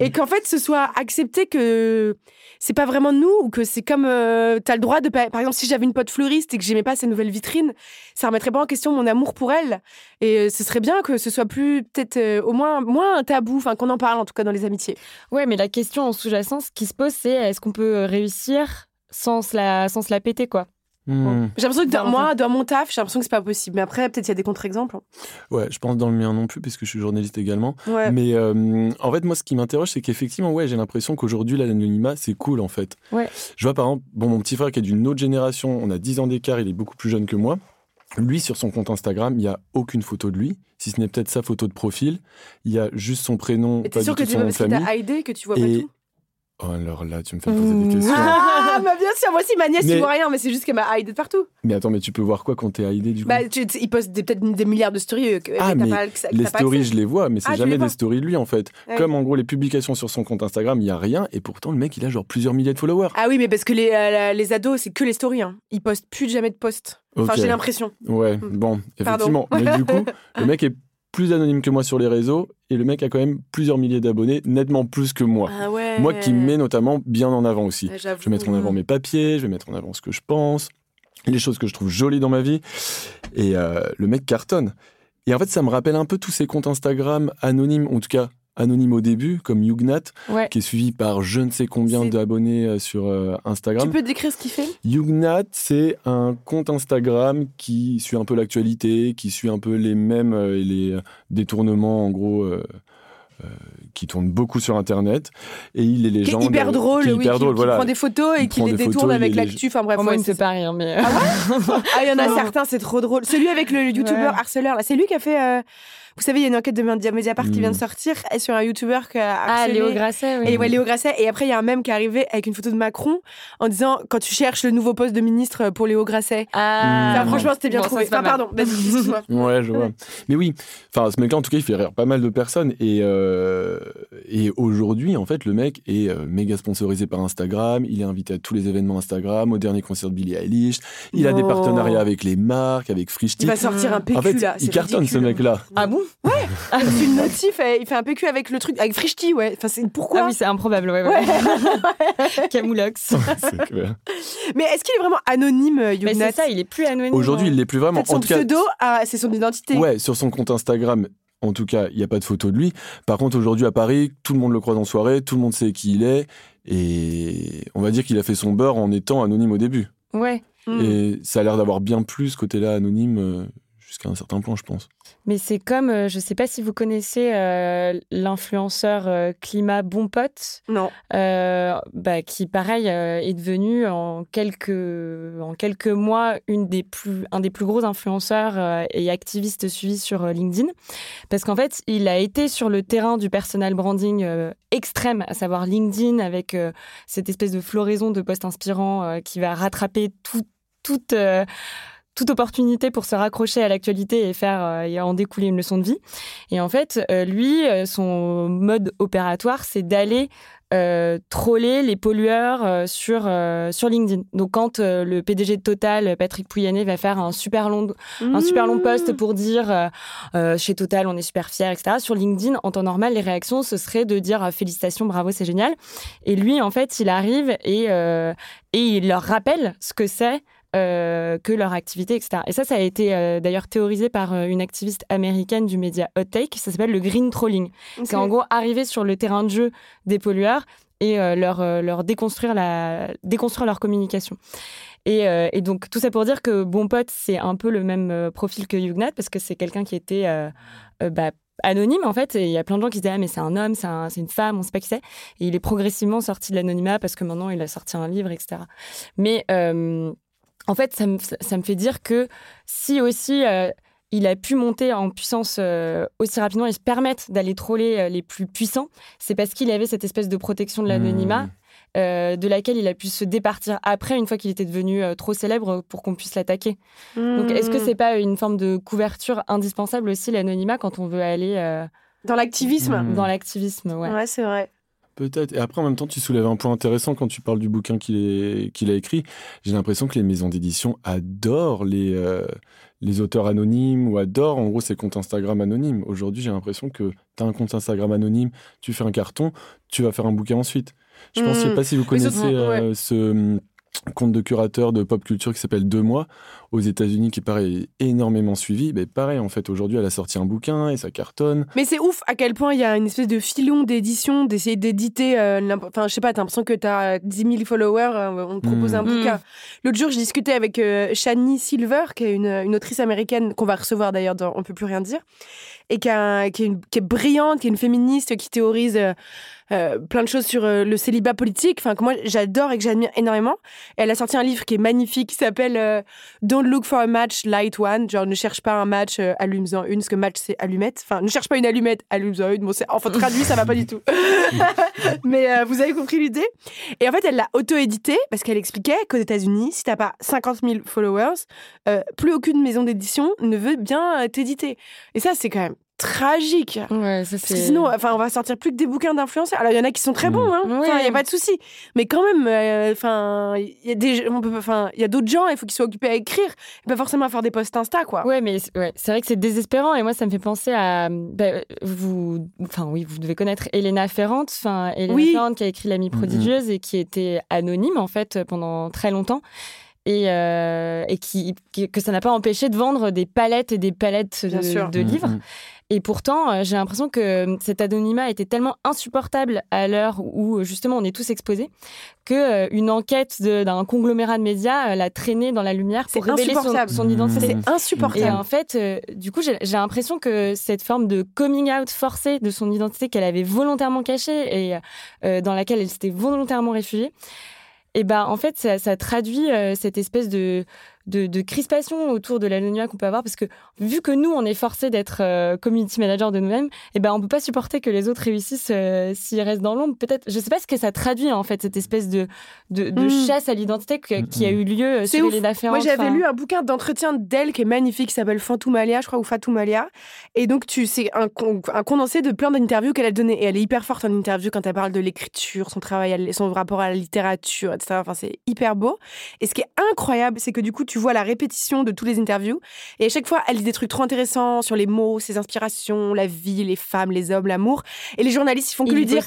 Et qu'en fait, ce soit accepté que c'est pas vraiment nous ou que c'est comme, euh, tu as le droit de, par exemple, si j'avais une pote fleuriste et que j'aimais pas ses nouvelles vitrines, ça remettrait pas en question mon amour pour elle. Et euh, ce serait bien que ce soit plus, peut-être, euh, au moins, moins un tabou, enfin, qu'on en parle, en tout cas, dans les amitiés. Ouais, mais la question en sous-jacent, ce qui se pose, c'est est-ce qu'on peut réussir sans se la, sans se la péter, quoi? Hmm. J'ai l'impression que dans, moi, dans mon taf, j'ai l'impression que c'est pas possible. Mais après, peut-être il y a des contre-exemples. Hein. Ouais, je pense dans le mien non plus, puisque je suis journaliste également. Mais euh, en fait, moi, ce qui m'interroge, c'est qu'effectivement, ouais, j'ai l'impression qu'aujourd'hui, l'anonymat, c'est cool, en fait. Ouais. Je vois, par exemple, bon, mon petit frère qui est d'une autre génération, on a 10 ans d'écart, il est beaucoup plus jeune que moi. Lui, sur son compte Instagram, il n'y a aucune photo de lui, si ce n'est peut-être sa photo de profil. Il y a juste son prénom. Et t'es sûr que tu vois parce que t'as que tu vois pas tout? Oh, alors là, tu me fais poser des questions. Ah, bah bien sûr, moi aussi, ma nièce, Mais- il voit rien, mais c'est juste qu'elle m'a hide de partout. Mais attends, mais tu peux voir quoi quand t'es ID du coup? Bah, tu- tu- il poste des- peut-être des milliards de stories. euh, que- Ah, mais pas- que Les stories, je les vois, mais c'est Ah, tu jamais vois. des stories de lui en fait. Ouais. Comme en gros les publications sur son compte Instagram, il y a rien, et pourtant le mec il a genre plusieurs milliers de followers. Ah oui, mais parce que les, euh, les ados, c'est que les stories. Hein. Ils postent plus jamais de posts. Enfin, j'ai l'impression. Ouais, Hmm. bon, Pardon. effectivement. Mais du coup, le mec est plus anonyme que moi sur les réseaux, et le mec a quand même plusieurs milliers d'abonnés, nettement plus que moi. Ah ouais. Moi qui me mets notamment bien en avant aussi. Ah. Je vais mettre en avant mes papiers, je vais mettre en avant ce que je pense, les choses que je trouve jolies dans ma vie. Et euh, le mec cartonne. Et en fait, ça me rappelle un peu tous ces comptes Instagram anonymes, en tout cas anonymes au début, comme Yugnat, Ouais. qui est suivi par je ne sais combien d'abonnés euh, sur euh, Tu Instagram. peux décrire ce qu'il fait? Yugnat, c'est un compte Instagram qui suit un peu l'actualité, qui suit un peu les mêmes euh, et les euh, détournements, en gros, euh, euh, qui tournent beaucoup sur Internet. Et il est Qui est légende. hyper euh, drôle, qui est oui, hyper qui, drôle, qui voilà. prend des photos et Il qui les détourne photos, avec l'actu. Enfin bref, Moi, ouais, il me c'est fait pas rire, mais. Ah, il y en a Non. certains, c'est trop drôle. Celui avec le youtubeur Ouais. harceleur, là, c'est lui qui a fait. Vous savez, il y a une enquête de Mediapart qui Mm. vient de sortir et sur un youtubeur qui a Ah, harcelé. Léo Grasset, oui. Et ouais, Léo Grasset. Et après, il y a un mème qui est arrivé avec une photo de Macron en disant quand tu cherches le nouveau poste de ministre pour Léo Grasset. Ah, Enfin, Mm. franchement, c'était bien Bon, ça, trouvé. pas Enfin, mal. pardon. Ouais, je vois. Mais oui, enfin, ce mec-là, en tout cas, il fait rire pas mal de personnes. Et, euh, et aujourd'hui, en fait, le mec est euh, méga sponsorisé par Instagram. Il est invité à tous les événements Instagram, au dernier concert de Billie Eilish. Il a des partenariats avec les marques, avec Il Frischti. va sortir un PQ En fait, là. il c'est cartonne ce mec-là. Ah bon Il fait une notif, il fait un PQ avec le truc, avec Frischti, ouais. Enfin, c'est pourquoi Ah oui, c'est improbable, ouais. Ouais. ouais. Camoulox. C'est clair. Mais est-ce qu'il est vraiment anonyme, euh, c'est ça, il est plus anonyme. Aujourd'hui, il l'est plus vraiment. Son En tout cas, pseudo, ah, c'est son identité. Ouais, sur son compte Instagram, en tout cas, il n'y a pas de photo de lui. Par contre, aujourd'hui à Paris, tout le monde le croise en soirée, tout le monde sait qui il est. Et on va dire qu'il a fait son beurre en étant anonyme au début. Ouais. Mm. Et ça a l'air d'avoir bien plus ce côté-là anonyme euh, jusqu'à un certain point, je pense. Mais c'est comme, euh, je sais pas si vous connaissez euh, l'influenceur euh, climat Bon Pote, Non. euh, bah, qui pareil euh, est devenu en quelques, en quelques mois une des plus, un des plus gros influenceurs euh, et activistes suivis sur euh, LinkedIn. Parce qu'en fait, il a été sur le terrain du personal branding euh, extrême, à savoir LinkedIn, avec euh, cette espèce de floraison de posts inspirants euh, qui va rattraper tout, toute. euh, toute opportunité pour se raccrocher à l'actualité et faire euh, et en découler une leçon de vie. Et en fait, euh, lui, euh, son mode opératoire, c'est d'aller euh, troller les pollueurs sur, sur LinkedIn. Donc, quand le PDG de Total, Patrick Pouyanné, va faire un super long, un super long post pour dire chez Total, on est super fiers, etc. Sur LinkedIn, en temps normal, les réactions, ce serait de dire félicitations, bravo, c'est génial. Et lui, en fait, il arrive et, et il leur rappelle ce que c'est euh, que leur activité, etc. Et ça, ça a été euh, d'ailleurs théorisé par euh, une activiste américaine du média Hot Take, ça s'appelle le green trolling. C'est en gros arriver sur le terrain de jeu des pollueurs et leur, leur déconstruire, la, déconstruire leur communication. Et, et donc, tout ça pour dire que Bon Pote, c'est un peu le même profil que Yugnat, parce que c'est quelqu'un qui était bah, anonyme, en fait. Et il y a plein de gens qui se disaient, ah, mais c'est un homme, c'est un- c'est une femme, on sait pas qui c'est. Et il est progressivement sorti de l'anonymat, parce que maintenant, il a sorti un livre, etc. Mais euh, en fait, ça me, ça me fait dire que si aussi euh, il a pu monter en puissance euh, aussi rapidement et se permettre d'aller troller euh, les plus puissants, c'est parce qu'il avait cette espèce de protection de l'anonymat Mmh. euh, de laquelle il a pu se départir après, une fois qu'il était devenu euh, trop célèbre pour qu'on puisse l'attaquer. Donc, est-ce que c'est pas une forme de couverture indispensable aussi, l'anonymat, quand on veut aller euh, Dans l'activisme Mm. dans l'activisme ouais. Ouais, c'est vrai. Peut-être. Et après, en même temps, tu soulèves un point intéressant quand tu parles du bouquin qu'il a écrit. J'ai l'impression que les maisons d'édition adorent les, euh, les auteurs anonymes ou adorent, en gros, ces comptes Instagram anonymes. Aujourd'hui, j'ai l'impression que tu as un compte Instagram anonyme, tu fais un carton, tu vas faire un bouquin ensuite. Je pense, je sais Mm. pas si vous connaissez euh, ce hum, compte de curateur de pop culture qui s'appelle Deux mois aux États-Unis, qui pareil est énormément suivi. Mais pareil, en fait, aujourd'hui, elle a sorti un bouquin et ça cartonne. Mais c'est ouf à quel point il y a une espèce de filon d'édition, d'essayer d'éditer. euh, Enfin, je sais pas, t'as l'impression que t'as 10 000 followers, euh, on te propose Mm. un bouquin. L'autre jour, je discutais avec euh, Shani Silver, qui est une, une autrice américaine qu'on va recevoir d'ailleurs dans On peut plus rien dire, et qui, a- qui est, une- qui est brillante, qui est une féministe, qui théorise. Euh, plein de choses sur euh, le célibat politique, enfin que moi j'adore et que j'admire énormément. Et elle a sorti un livre qui est magnifique, qui s'appelle euh, Don't look for a match, light one. Genre ne cherche pas un match, allume-en une, parce que match c'est allumette. Enfin ne cherche pas une allumette, allume-en une. Bon, enfin traduit, ça va pas du tout. Mais vous avez compris l'idée. Et en fait, elle l'a auto-édité parce qu'elle expliquait qu'aux États-Unis, si t'as pas 50 000 followers, plus aucune maison d'édition ne veut bien t'éditer. Et ça, c'est quand même tragique. Ouais, ça Parce que sinon, enfin, on va sortir plus que des bouquins d'influenceurs. Alors, il y en a qui sont très Mm. bons, hein. Enfin, il Ouais. y a pas de souci. Mais quand même, euh, enfin, il y a des, on peut, pas- enfin, il y a d'autres gens. Il faut qu'ils soient occupés à écrire, et pas forcément à faire des posts Insta, quoi. Ouais, mais c'est- ouais, c'est vrai que c'est désespérant et moi ça me fait penser à bah, vous, enfin oui, vous devez connaître Elena Ferrand, enfin Elena Oui. Ferrand qui a écrit L'amie prodigieuse et qui était anonyme en fait pendant très longtemps et, euh, et qui, qui- que ça n'a pas empêché de vendre des palettes et des palettes Bien de, sûr. de Mm, livres. mm. Et pourtant, euh, j'ai l'impression que cet anonymat était tellement insupportable à l'heure où euh, justement on est tous exposés que euh, une enquête d'un conglomérat de médias euh, l'a traîné dans la lumière pour C'est révéler son, insupportable. son Mmh. identité. C'est insupportable. Et en fait, euh, du coup, j'ai j'ai l'impression que cette forme de coming out forcé de son identité qu'elle avait volontairement cachée et euh, dans laquelle elle s'était volontairement réfugiée, et ben en fait, ça, ça traduit euh, cette espèce de, de, de crispation autour de l'anonymat qu'on peut avoir parce que vu que nous, on est forcé d'être euh, community manager de nous-mêmes, et ben on peut pas supporter que les autres réussissent euh, s'ils restent dans l'ombre. Peut-être, je sais pas ce que ça traduit en fait cette espèce de, de, de Mm. chasse à l'identité que- qui a eu lieu euh, sur ouf. Elena Ferrand. Moi, j'avais Enfin, lu un bouquin d'entretien d'elle qui est magnifique, qui s'appelle Fantoumalia, je crois, ou Fatoumalia. Et donc, tu c'est un, con- un condensé de plein d'interviews qu'elle a données. Et elle est hyper forte en interview quand elle parle de l'écriture, son travail, son rapport à la littérature, etc. Enfin, c'est hyper beau. Et ce qui est incroyable, c'est que du coup, tu vois la répétition de tous les interviews. Et à chaque fois, elle dit des trucs trop intéressants sur les mots, ses inspirations, la vie, les femmes, les hommes, l'amour. Et les journalistes, ils font que lui dire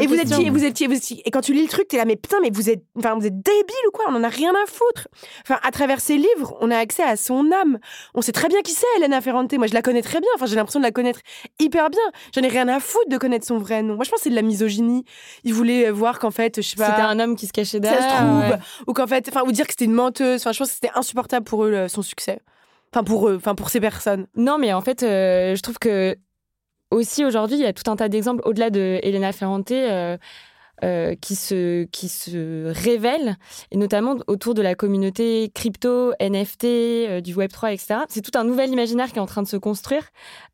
et vous êtes qui Et vous êtes qui Et vous êtes qui Et quand tu lis le truc, t'es là, mais putain, mais vous êtes, enfin, vous êtes débile ou quoi? On en a rien à foutre. Enfin, à travers ses livres, on a accès à son âme. On sait très bien qui c'est, Elena Ferrante. Moi, je la connais très bien. Enfin, j'ai l'impression de la connaître hyper bien. J'en ai rien à foutre de connaître son vrai nom. Moi, je pense que c'est de la misogynie. Il voulait voir qu'en fait, je sais pas. C'était un homme qui se cachait ça derrière. se trouve, ouais. ou qu'en fait, enfin, ou dire que c'était une menteuse. Enfin, je pense que c'était insupportable pour eux son succès. Enfin, pour eux, enfin, pour ces personnes. Non, mais en fait, euh, je trouve que aussi aujourd'hui, il y a tout un tas d'exemples au-delà de Elena Ferrante. euh, euh, qui se qui se révèlent et notamment autour de la communauté crypto NFT euh, du Web 3 etc c'est tout un nouvel imaginaire qui est en train de se construire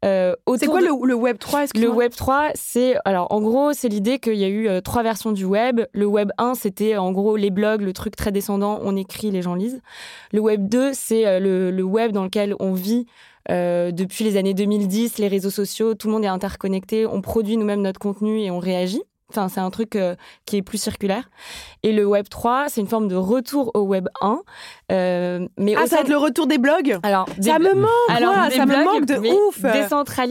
euh, C'est quoi de- le, le Web 3 le excuse-moi Web 3, c'est alors en gros, c'est l'idée qu'il y a eu euh, trois versions du web. Le Web 1, c'était en gros les blogs, le truc très descendant, on écrit, les gens lisent. Le Web 2, c'est le, le web dans lequel on vit euh, depuis les années 2010, les réseaux sociaux, tout le monde est interconnecté, on produit nous-mêmes notre contenu et on réagit. Enfin, c'est un truc euh, qui est plus circulaire. Et le Web 3, c'est une forme de retour au Web 1. euh, mais Ah, ça va être le retour des blogs? Alors, Ça me manque, alors, moi, des ça me blogs, manque de ouf.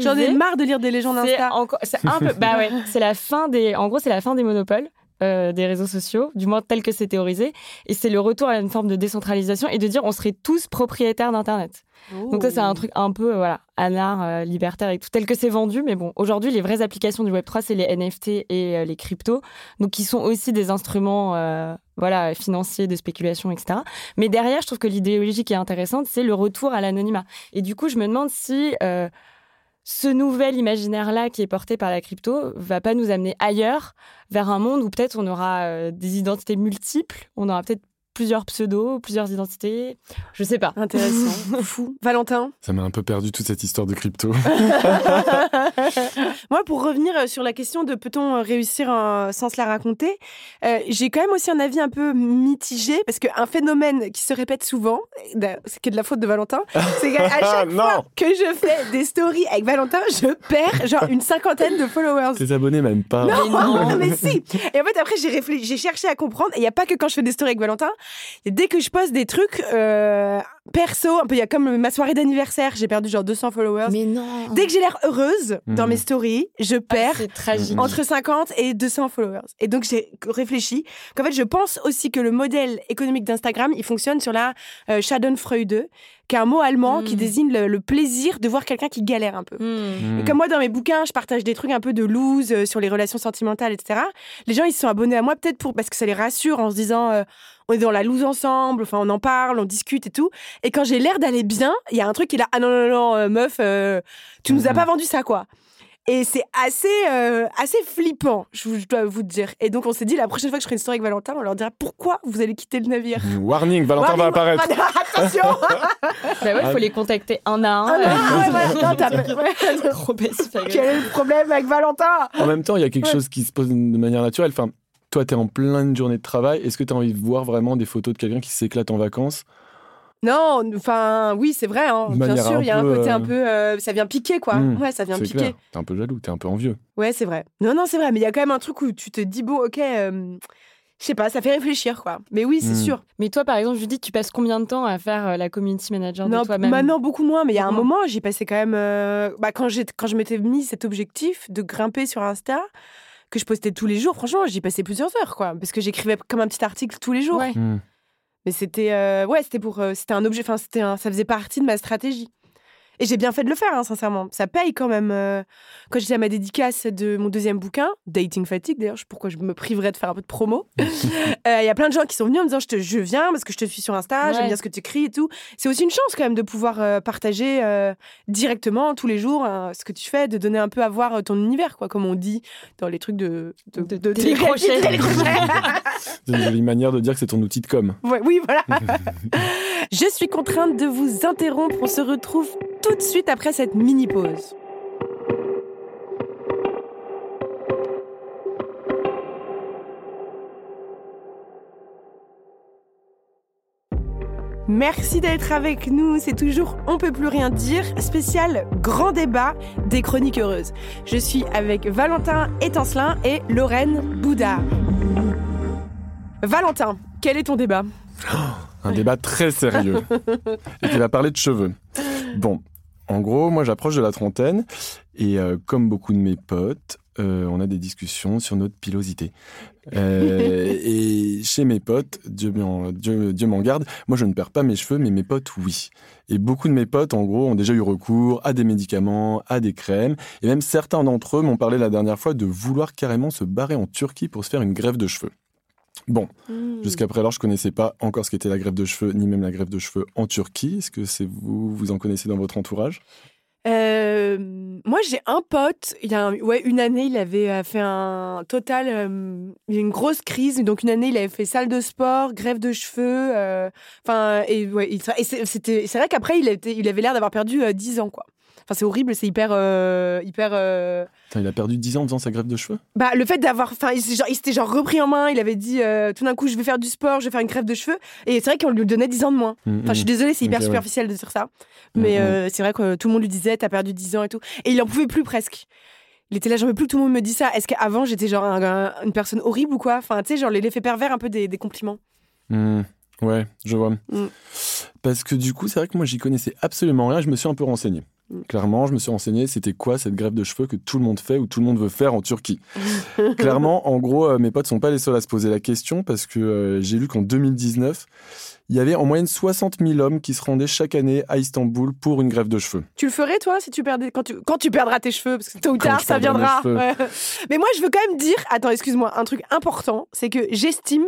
J'en ai marre de lire des légendes Insta. encore, c'est un peu, bah ouais, c'est la fin des, en gros, c'est la fin des monopoles. Euh, des réseaux sociaux, du moins tel que c'est théorisé, et c'est le retour à une forme de décentralisation et de dire on serait tous propriétaires d'Internet. Donc ça c'est un truc un peu euh, voilà anard, euh, libertaire et tout tel que c'est vendu, mais bon aujourd'hui les vraies applications du Web 3 c'est les NFT et euh, les cryptos, donc qui sont aussi des instruments voilà financiers de spéculation etc. Mais derrière je trouve que l'idéologie qui est intéressante c'est le retour à l'anonymat. Et du coup je me demande si ce nouvel imaginaire-là qui est porté par la crypto va pas nous amener ailleurs, vers un monde où peut-être on aura euh, des identités multiples, on aura peut-être plusieurs pseudos, plusieurs identités, je sais pas. Intéressant. Fou. Valentin? Ça m'a un peu perdu toute cette histoire de crypto. Moi, pour revenir euh, sur la question de peut-on euh, réussir sans se la raconter, euh, j'ai quand même aussi un avis un peu mitigé parce qu'un phénomène qui se répète souvent, c'est que de la faute de Valentin, c'est qu'à chaque non fois que je fais des stories avec Valentin, je perds genre une cinquantaine de followers. Tes abonnés même pas. Non, non. mais si. Et en fait, après, j'ai réfléchi, j'ai cherché à comprendre. Et il n'y a pas que quand je fais des stories avec Valentin. Et dès que je poste des trucs euh, perso, un peu, il y a comme ma soirée d'anniversaire, j'ai perdu genre 200 followers. Mais non. Dès que j'ai l'air heureuse dans Mhm. mes stories, je perds c'est tragique. entre 50 et 200 followers. Et donc j'ai réfléchi qu'en fait je pense aussi que le modèle économique d'Instagram, il fonctionne sur la euh, Schadenfreude, qui est un mot allemand qui désigne le, le plaisir de voir quelqu'un qui galère un peu. Hmm. Et comme moi, dans mes bouquins, je partage des trucs un peu de loose euh, sur les relations sentimentales, etc. Les gens, ils se sont abonnés à moi peut-être pour parce que ça les rassure en se disant euh, on est dans la loose ensemble, enfin on en parle, on discute et tout. Et quand j'ai l'air d'aller bien, il y a un truc qui est là ah non non non euh, meuf, euh, tu nous as pas vendu ça quoi. Et c'est assez, euh, assez flippant, je, dois vous dire. Et donc, on s'est dit, la prochaine fois que je ferai une story avec Valentin, on leur dira pourquoi vous allez quitter le navire. Warning, Valentin va apparaître. Attention Bah ouais, il faut les contacter un à un. Ah ouais, non, ouais. Trop. Quel est le problème avec Valentin? En même temps, il y a quelque Ouais. chose qui se pose de manière naturelle. Enfin, toi, tu es en pleine journée de travail. Est-ce que tu as envie de voir vraiment des photos de quelqu'un qui s'éclate en vacances? Non, enfin, oui, c'est vrai. hein. Bien sûr, il y a un côté euh, un peu. euh, ça vient piquer, quoi. Hmm, Ouais, ça vient C'est piquer. clair. T'es un peu jaloux, t'es un peu envieux. Ouais, c'est vrai. Non, non, c'est vrai. Mais il y a quand même un truc où tu te dis, bon, ok, euh, je sais pas, ça fait réfléchir, quoi. Mais oui, c'est Hmm. sûr. Mais toi, par exemple, Judith, tu passes combien de temps à faire euh, la community manager Non, de toi-même? maintenant beaucoup moins, mais il y a un moment, j'y passais quand même. euh, bah, quand, j'ai- quand je m'étais mis cet objectif de grimper sur Insta, que je postais tous les jours, franchement, j'y passais plusieurs heures, quoi. Parce que j'écrivais comme un petit article tous les jours. Ouais. Mais c'était. euh, ouais, c'était pour. euh, c'était un objet. Enfin, c'était ça faisait partie de ma stratégie. Et j'ai bien fait de le faire, hein, sincèrement. Ça paye quand même. euh, Quand j'étais à ma dédicace de mon deuxième bouquin, Dating Fatigue, d'ailleurs, pourquoi je me priverais de faire un peu de promo. Euh, Il y a plein de gens qui sont venus en me disant je, te, je viens parce que je te suis sur Insta, j'aime Ouais. bien ce que tu écris et tout. C'est aussi une chance quand même de pouvoir euh, partager euh, directement tous les jours hein, ce que tu fais, de donner un peu à voir euh, ton univers, quoi, comme on dit dans les trucs de, De télé- télécrochet. télécrochet. C'est une jolie manière de dire que c'est ton outil de com. Ouais, oui, voilà. Je suis contrainte de vous interrompre. On se retrouve tout de suite après cette mini pause. Merci d'être avec nous. C'est toujours On peut plus rien dire, spécial grand débat des chroniques heureuses. Je suis avec Valentin Étancelin et Lorraine Boudard. Valentin, quel est ton débat? Un débat très sérieux. et qui va parler de cheveux. Bon, en gros, moi j'approche de la trentaine et euh, comme beaucoup de mes potes, euh, on a des discussions sur notre pilosité. Euh, et chez mes potes, Dieu m'en Dieu, Dieu m'en garde, moi je ne perds pas mes cheveux, mais mes potes oui. Et beaucoup de mes potes, en gros, ont déjà eu recours à des médicaments, à des crèmes, et même certains d'entre eux m'ont parlé la dernière fois de vouloir carrément se barrer en Turquie pour se faire une greffe de cheveux. Bon, Jusqu'à présent, je connaissais pas encore ce qu'était la greffe de cheveux, ni même la greffe de cheveux en Turquie. Est-ce que c'est vous, vous en connaissez dans votre entourage? Euh, moi, j'ai un pote, il y a un- ouais, une année, il avait euh, fait un total. euh, une grosse crise. Donc, une année, il avait fait salle de sport, greffe de cheveux. euh, Enfin, et, ouais, il- et c'est- c'était- c'est vrai qu'après, il, était- il avait l'air d'avoir perdu euh, 10 ans, quoi. Enfin, c'est horrible, c'est hyper. euh, hyper euh, Il a perdu 10 ans en faisant sa greffe de cheveux Bah, le fait d'avoir. Enfin, il s'était genre, repris en main, il avait dit euh, tout d'un coup, je vais faire du sport, je vais faire une greffe de cheveux. Et c'est vrai qu'on lui donnait 10 ans de moins. Enfin, je suis désolée, c'est hyper ouais. superficiel de dire ça. Mais euh, c'est vrai que tout le monde lui disait, t'as perdu 10 ans et tout. Et il en pouvait plus presque. Il était là, j'en veux plus que tout le monde me dise ça. Est-ce qu'avant, j'étais genre un- un- une personne horrible ou quoi? Enfin, tu sais, genre l'effet pervers un peu des, des compliments. Hmm, Ouais, je vois. Mm. Parce que du coup, c'est vrai que moi, j'y connaissais absolument rien. Je me suis un peu renseigné. Clairement, je me suis renseigné, c'était quoi cette greffe de cheveux que tout le monde fait ou tout le monde veut faire en Turquie? Clairement, en gros, euh, mes potes sont pas les seuls à se poser la question parce que euh, j'ai lu qu'en 2019, il y avait en moyenne 60 000 hommes qui se rendaient chaque année à Istanbul pour une greffe de cheveux. Tu le ferais, toi, si tu perdais, quand tu, quand tu perdras tes cheveux? Parce que tôt ou tard, ça viendra. Ouais. Mais moi, je veux quand même dire, attends, excuse-moi, un truc important, c'est que j'estime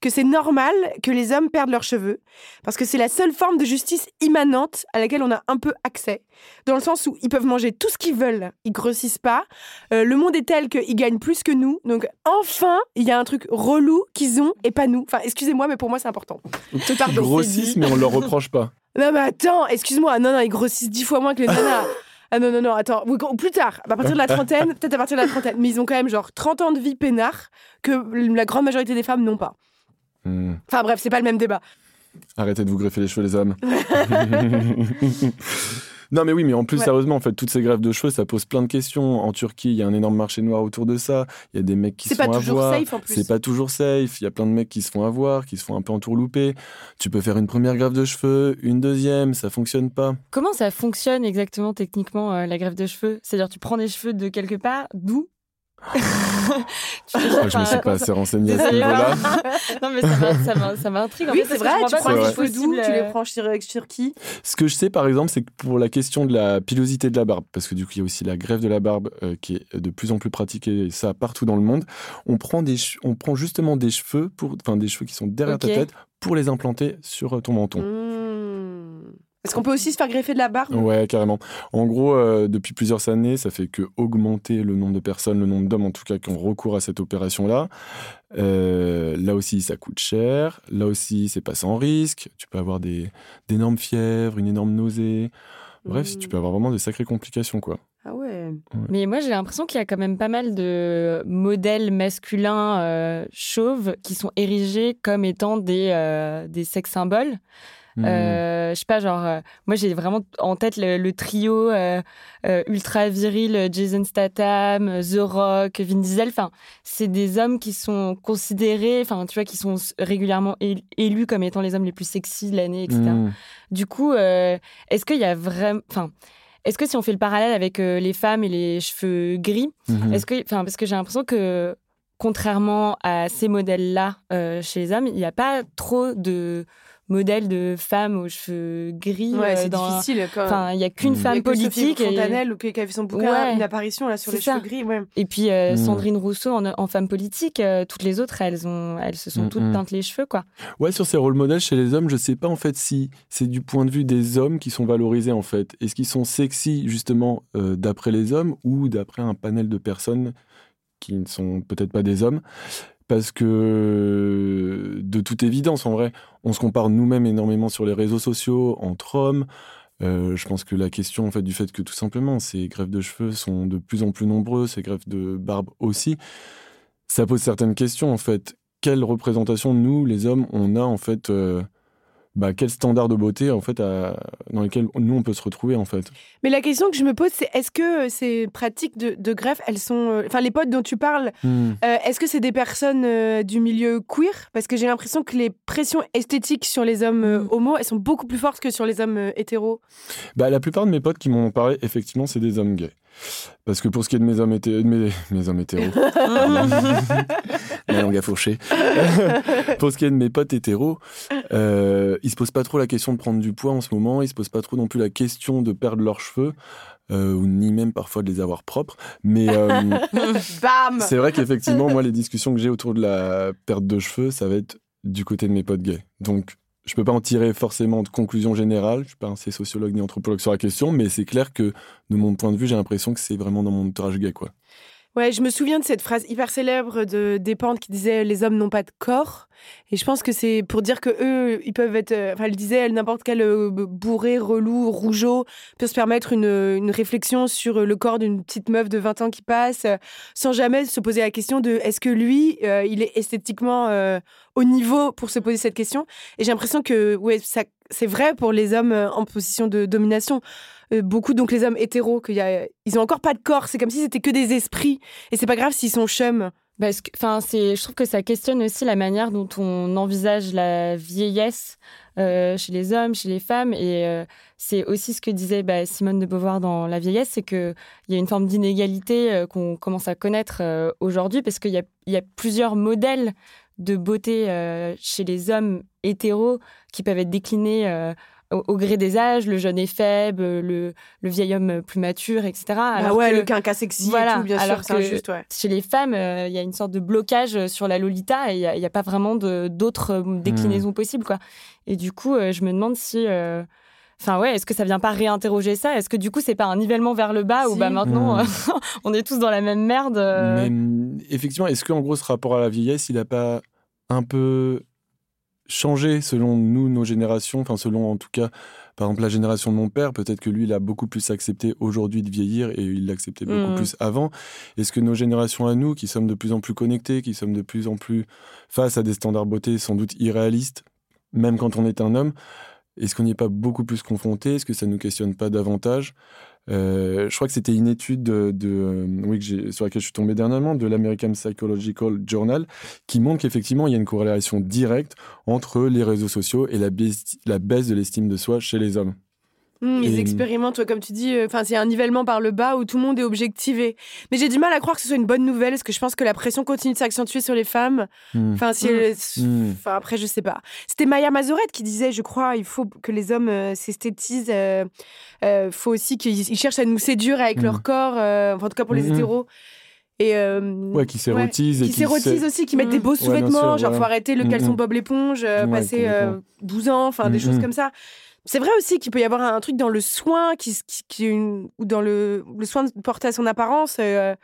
que c'est normal que les hommes perdent leurs cheveux, parce que c'est la seule forme de justice immanente à laquelle on a un peu accès, dans le sens où ils peuvent manger tout ce qu'ils veulent, ils grossissent pas. Euh, le monde est tel qu'ils gagnent plus que nous, donc enfin, il y a un truc relou qu'ils ont et pas nous. Enfin, excusez-moi, mais pour moi, c'est important. Pardon, c'est grossissent, mais on leur reproche pas. Non, mais attends, excuse-moi. Non, non, ils grossissent dix fois moins que les nanas. Ah non, non, non, attends. Plus tard, à partir de la trentaine, peut-être à partir de la trentaine. Mais ils ont quand même genre 30 ans de vie peinard que la grande majorité des femmes n'ont pas. Hmm. Enfin bref, c'est pas le même débat. Arrêtez de vous greffer les cheveux, les hommes. Non, mais oui, mais en plus, Ouais. sérieusement, en fait, toutes ces greffes de cheveux, ça pose plein de questions. En Turquie, il y a un énorme marché noir autour de ça. Il y a des mecs qui C'est se font pas toujours avoir. safe en plus. C'est pas toujours safe. Il y a plein de mecs qui se font avoir, qui se font un peu entourlouper. Tu peux faire une première greffe de cheveux, une deuxième, ça fonctionne pas. Comment ça fonctionne exactement techniquement euh, la greffe de cheveux? C'est-à-dire tu prends des cheveux de quelque part, d'où? Tu fais ça Moi, je me suis pas assez renseigné à ce niveau-là. non mais ça m'intrigue. en Oui, fait, c'est que vrai, je tu prends les cheveux doux, tu les euh, prends sur, sur qui Ce que je sais, par exemple, c'est que pour la question de la pilosité de la barbe, parce que du coup, il y a aussi la greffe de la barbe euh, qui est de plus en plus pratiquée, et ça partout dans le monde. On prend, des on prend justement des cheveux, pour, enfin des cheveux qui sont derrière ta tête, pour les implanter sur euh, ton menton. Mmh. Est-ce qu'on peut aussi se faire greffer de la barbe? Ouais, carrément. En gros, euh, depuis plusieurs années, ça fait que augmenter le nombre de personnes, le nombre d'hommes en tout cas qui ont recours à cette opération-là. Euh, là aussi, ça coûte cher. Là aussi, c'est pas sans risque. Tu peux avoir des d'énormes fièvres, une énorme nausée. Bref, tu peux avoir vraiment de sacrées complications, quoi. Ah ouais. Mais moi, j'ai l'impression qu'il y a quand même pas mal de modèles masculins euh, chauves qui sont érigés comme étant des, euh, des sex symboles. Hmm. Euh, je sais pas, genre, euh, moi j'ai vraiment en tête le, le trio euh, ultra viril Jason Statham, The Rock, Vin Diesel. Enfin, c'est des hommes qui sont considérés, enfin, tu vois, qui sont régulièrement él- élus comme étant les hommes les plus sexy de l'année, etc. Hmm. Du coup, est-ce qu'il y a vraiment. Enfin, est-ce que si on fait le parallèle avec les femmes et les cheveux gris, Mhm. est-ce que. Enfin, parce que j'ai l'impression que, contrairement à ces modèles-là euh, chez les hommes, il n'y a pas trop de modèles de femmes aux cheveux gris. Ouais, euh, c'est dans- difficile. Quand... Enfin, il n'y a qu'une Mm. Il y a femme que politique. et- Fontanelle ou qui qui a fait son bouquin, Ouais. une apparition là sur les ça. cheveux gris. Ouais. Et puis euh, Mm. Sandrine Rousseau en, en femme politique, euh, toutes les autres, elles, ont, elles se sont Mm, toutes teintes les cheveux, quoi. Ouais, sur ces rôles modèles chez les hommes, je sais pas en fait si c'est du point de vue des hommes qui sont valorisés en fait. Est-ce qu'ils sont sexy justement euh, d'après les hommes ou d'après un panel de personnes qui ne sont peut-être pas des hommes? Parce que de toute évidence, en vrai, on se compare nous-mêmes énormément sur les réseaux sociaux entre hommes. Euh, je pense que la question fait du fait que tout simplement ces greffes de cheveux sont de plus en plus nombreuses, ces greffes de barbe aussi, ça pose certaines questions en fait. Quelle représentation nous, les hommes, on a en fait euh, bah, quel standard de beauté en fait à- dans lesquels nous on peut se retrouver en fait. Mais la question que je me pose, c'est est-ce que euh, ces pratiques de, de greffe, elles sont. euh, Enfin, les potes dont tu parles, Hmm. euh, est-ce que c'est des personnes euh, du milieu queer? Parce que j'ai l'impression que les pressions esthétiques sur les hommes euh, Mm. homo, elles sont beaucoup plus fortes que sur les hommes hétéros. Bah, la plupart de mes potes qui m'en ont parlé, effectivement, c'est des hommes gays. Parce que pour ce qui est de mes hommes, hété- de mes, mes hommes hétéros, la langue à fourcher. pour ce qui est de mes potes hétéros, euh, ils se posent pas trop la question de prendre du poids en ce moment, ils se posent pas trop non plus la question de perdre leurs cheveux, euh, ou ni même parfois de les avoir propres. Mais euh, c'est vrai qu'effectivement, moi, les discussions que j'ai autour de la perte de cheveux, ça va être du côté de mes potes gays. Donc, je peux pas en tirer forcément de conclusion générale. Je suis pas un sociologue ni anthropologue sur la question, mais c'est clair que, de mon point de vue, j'ai l'impression que c'est vraiment dans mon entourage gay, quoi. Ouais, je me souviens de cette phrase hyper célèbre de Despentes qui disait les hommes n'ont pas de corps. Et je pense que c'est pour dire que eux, ils peuvent être. euh, Enfin, elle disait n'importe quel euh, bourré, relou, rougeau peut se permettre une, une réflexion sur le corps d'une petite meuf de 20 ans qui passe, euh, sans jamais se poser la question de est-ce que lui, euh, il est esthétiquement euh, au niveau pour se poser cette question? Et j'ai l'impression que ouais, ça, c'est vrai pour les hommes euh, en position de domination. Euh, beaucoup, donc les hommes hétéros, qu'il y ils ont encore pas de corps. C'est comme si c'était que des esprits. Et c'est pas grave s'ils sont chums. Parce que, enfin, c'est, je trouve que ça questionne aussi la manière dont on envisage la vieillesse euh, chez les hommes, chez les femmes, et euh, c'est aussi ce que disait bah, Simone de Beauvoir dans La vieillesse, c'est que il y a une forme d'inégalité qu'on commence à connaître aujourd'hui, parce qu'il y a, plusieurs modèles de beauté chez les hommes hétéros qui peuvent être déclinés. Au, au gré des âges, le jeune est faible, le, le vieil homme plus mature, etc. Ah ouais, que- le quinca sexy Voilà, et tout, bien alors sûr, c'est que- injuste, ouais. chez les femmes, euh, il y a une sorte de blocage sur la Lolita et il n'y a, a pas vraiment d'autres euh, déclinaisons possibles. Quoi. Et du coup, euh, je me demande si. euh, Enfin, ouais, est-ce que ça vient pas réinterroger ça? Est-ce que du coup, c'est pas un nivellement vers le bas où Si. bah, maintenant, Mm. euh, on est tous dans la même merde euh, Mais hum, effectivement, est-ce qu'en gros, ce rapport à la vieillesse, il n'a pas un peu changé selon nous, nos générations Enfin, selon en tout cas, par exemple, la génération de mon père, peut-être que lui, il a beaucoup plus accepté aujourd'hui de vieillir et il l'acceptait beaucoup Mhm. plus avant. Est-ce que nos générations à nous, qui sommes de plus en plus connectés, qui sommes de plus en plus face à des standards beauté sans doute irréalistes, même quand on est un homme, est-ce qu'on n'y est pas beaucoup plus confronté? Est-ce que ça ne nous questionne pas davantage? Euh, je crois que c'était une étude de, de, euh, oui, que sur laquelle je suis tombé dernièrement, de l'American Psychological Journal, qui montre qu'effectivement, il y a une corrélation directe entre les réseaux sociaux et la baisse de l'estime de soi chez les hommes. Hum, ils Et- expérimentent, ouais, comme tu dis, euh, enfin c'est un nivellement par le bas où tout le monde est objectivé. Mais j'ai du mal à croire que ce soit une bonne nouvelle, parce que je pense que la pression continue de s'accentuer sur les femmes. Hmm. Enfin, si Mm. elles- Mm. enfin, après, je sais pas. C'était Maya Mazorette qui disait, je crois, il faut que les hommes euh, s'esthétisent. euh, euh, faut aussi qu'ils ils cherchent à nous séduire avec leur corps, euh, enfin, en tout cas pour les hétéros. Et euh, Ouais, qui s'érotisent et qui qui s'érotisent s'é- aussi, qui mettent des beaux Ouais, sous-vêtements, sûr, genre voilà. faut arrêter le caleçon. Bob l'éponge, euh, Ouais, passer euh, complètement. 12 ans, enfin des choses mm. comme ça. C'est vrai aussi qu'il peut y avoir un truc dans le soin qui, ou dans le, le soin de porter à son apparence euh,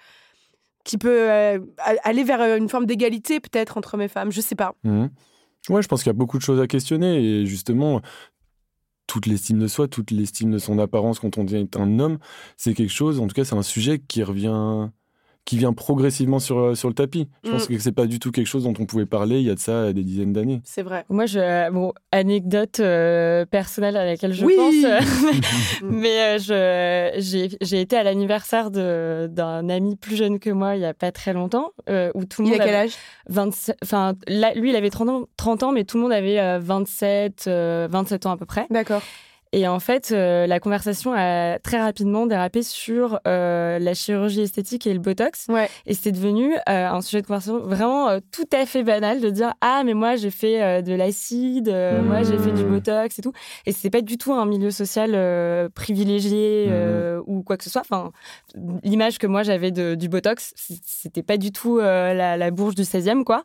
qui peut euh, aller vers euh, une forme d'égalité peut-être entre hommes et femmes. Je sais pas. Mhm. Ouais, je pense qu'il y a beaucoup de choses à questionner et justement, toute l'estime de soi, toute l'estime de son apparence quand on devient un homme, c'est quelque chose, en tout cas, c'est un sujet qui revient, qui vient progressivement sur, euh, sur le tapis. Je pense Mm. que c'est pas du tout quelque chose dont on pouvait parler il y a de ça des dizaines d'années. C'est vrai. Moi, je, bon, anecdote euh, personnelle à laquelle je Oui. pense, euh, mais euh, je, j'ai, j'ai été à l'anniversaire de, d'un ami plus jeune que moi il y a pas très longtemps, euh, où tout le Il monde a quel avait âge? 27, enfin, là, lui, il avait 30 ans, 30 ans, mais tout le monde avait euh, 27, euh, 27 ans à peu près. D'accord. Et en fait, euh, la conversation a très rapidement dérapé sur euh, la chirurgie esthétique et le botox. Ouais. Et c'était devenu euh, un sujet de conversation vraiment euh, tout à fait banal de dire ah mais moi j'ai fait euh, de l'acide, euh, Mmh. moi j'ai fait du botox et tout. Et c'est pas du tout un milieu social euh, privilégié euh, ou quoi que ce soit. Enfin, l'image que moi j'avais de- du botox, c'était pas du tout euh, la, la bourge du 16e quoi.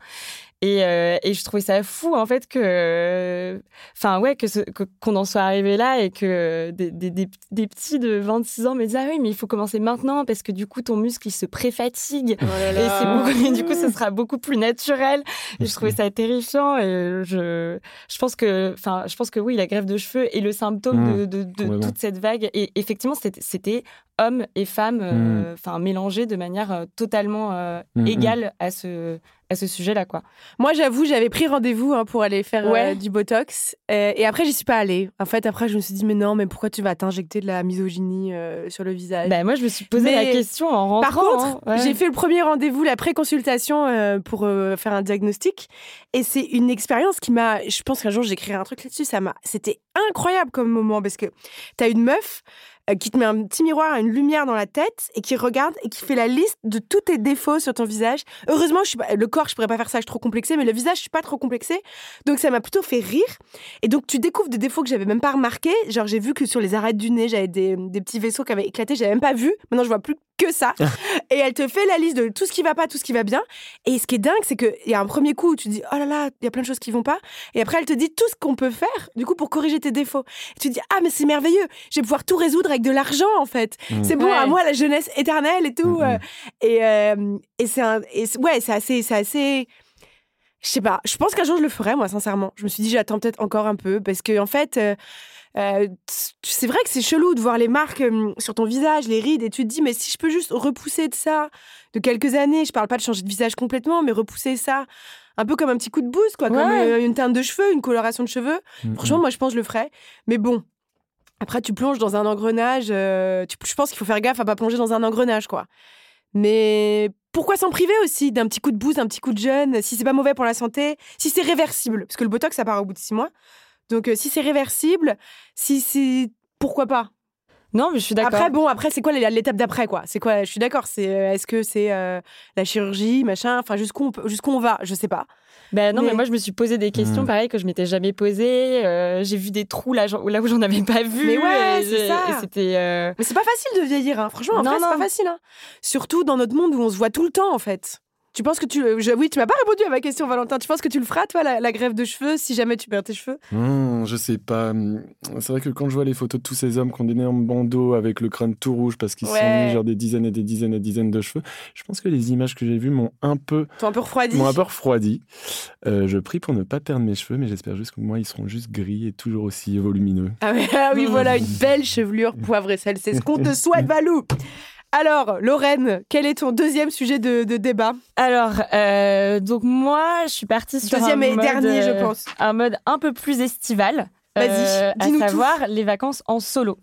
Et, euh, et je trouvais ça fou en fait que, enfin ouais, que ce- que- qu'on en soit arrivé là et que des, des, des- des petits de 26 ans me disent ah oui mais il faut commencer maintenant parce que du coup ton muscle il se pré-fatigue Oh et, là. c'est beaucoup, et du coup, ce sera beaucoup plus naturel. Et je trouvais ça terrifiant. Et je, je pense que, enfin, je pense que oui, la grève de cheveux est le symptôme Mmh, de, de- toute cette vague. Et effectivement, c'était, hommes et femmes, euh, enfin, mélangés de manière euh, totalement euh, Mmh, égale à ce, à ce sujet-là, quoi. Moi, j'avoue, j'avais pris rendez-vous hein, pour aller faire euh, du botox. Euh, et après, j'y suis pas allée. En fait, après, je me suis dit, mais non, mais pourquoi tu vas t'injecter de la misogynie euh, sur le visage? Bah, moi, je me suis posé Mais la question en rentrant. Par contre, hein. Ouais. j'ai fait le premier rendez-vous, la pré-consultation pour faire un diagnostic. Et c'est une expérience qui m'a. Je pense qu'un jour, j'écrirai un truc là-dessus. Ça m'a. C'était incroyable comme moment parce que t'as une meuf euh, qui te met un petit miroir, une lumière dans la tête et qui regarde et qui fait la liste de tous tes défauts sur ton visage. Heureusement, je suis pas, le corps, je pourrais pas faire ça, je suis trop complexée, mais le visage, je suis pas trop complexée. Donc ça m'a plutôt fait rire. Et donc tu découvres des défauts que j'avais même pas remarqués. Genre j'ai vu que sur les arêtes du nez, j'avais des, des petits vaisseaux qui avaient éclaté, j'avais même pas vu. Maintenant je vois plus que ça. et elle te fait la liste de tout ce qui va pas, tout ce qui va bien. Et ce qui est dingue, c'est qu'il y a un premier coup où tu dis oh là là, il y a plein de choses qui vont pas. Et après elle te dit tout ce qu'on peut faire du coup pour corriger tes défauts. Et tu dis ah mais c'est merveilleux, je vais pouvoir tout résoudre avec de l'argent en fait. Mmh. C'est bon Ouais. à moi la jeunesse éternelle et tout. Mhm. euh, et euh, et c'est un et ouais c'est assez c'est assez je sais pas, je pense qu'un jour je le ferai, moi, sincèrement. Je me suis dit, j'attends peut-être encore un peu, parce que en fait, euh, euh, c'est vrai que c'est chelou de voir les marques euh, sur ton visage, les rides, et tu te dis, mais si je peux juste repousser de ça de quelques années, je parle pas de changer de visage complètement, mais repousser ça un peu comme un petit coup de boost, quoi, comme Ouais. euh, une teinte de cheveux, une coloration de cheveux. Mhm. Franchement, moi, je pense que je le ferais. Mais bon. Après, tu plonges dans un engrenage. euh, tu- je pense qu'il faut faire gaffe à pas plonger dans un engrenage, quoi. Mais pourquoi s'en priver aussi d'un petit coup de boost, d'un petit coup de jeune, si c'est pas mauvais pour la santé, si c'est réversible, parce que le botox ça part au bout de six mois. Donc euh, si c'est réversible, si c'est pourquoi pas? Non, mais je suis d'accord. Après bon, après c'est quoi l'étape d'après quoi? C'est quoi? Je suis d'accord. C'est euh, est-ce que c'est euh, la chirurgie, machin? Enfin jusqu'où on, on va? Je sais pas. Ben non, mais... Mais- moi, je me suis posé des questions Mm. pareil que je m'étais jamais posées. Euh, j'ai vu des trous là, là où j'en avais pas vu. Mais ouais, et c'est ça. C'était. euh, Mais c'est pas facile de vieillir, hein. franchement. En Non, vrai, c'est pas facile. Hein. Surtout dans notre monde où on se voit tout le temps, en fait. Tu penses que tu. je- Oui, tu m'as pas répondu à ma question, Valentin. Tu penses que tu le feras, toi, la, la grève de cheveux, si jamais tu perds tes cheveux? Mmh, je sais pas. C'est vrai que quand je vois les photos de tous ces hommes qui ont des nez en bandeau avec le crâne tout rouge parce qu'ils se sont Ouais. mis genre des dizaines et des dizaines et des dizaines de cheveux, je pense que les images que j'ai vues m'ont un peu, T'es un peu refroidi. m'ont un peu refroidi. Euh, je prie pour ne pas perdre mes cheveux, mais j'espère juste que moi ils seront juste gris et toujours aussi volumineux. Ah, ouais, ah oui, voilà, une belle chevelure poivre et sel. C'est ce qu'on te souhaite, Valou. Alors, Lorraine, quel est ton deuxième sujet de, de débat? Alors, euh, donc moi, je suis partie sur Deuxième un et mode, dernier, je euh, pense. un mode un peu plus estival. Vas-y, euh, à tout. savoir les vacances en solo.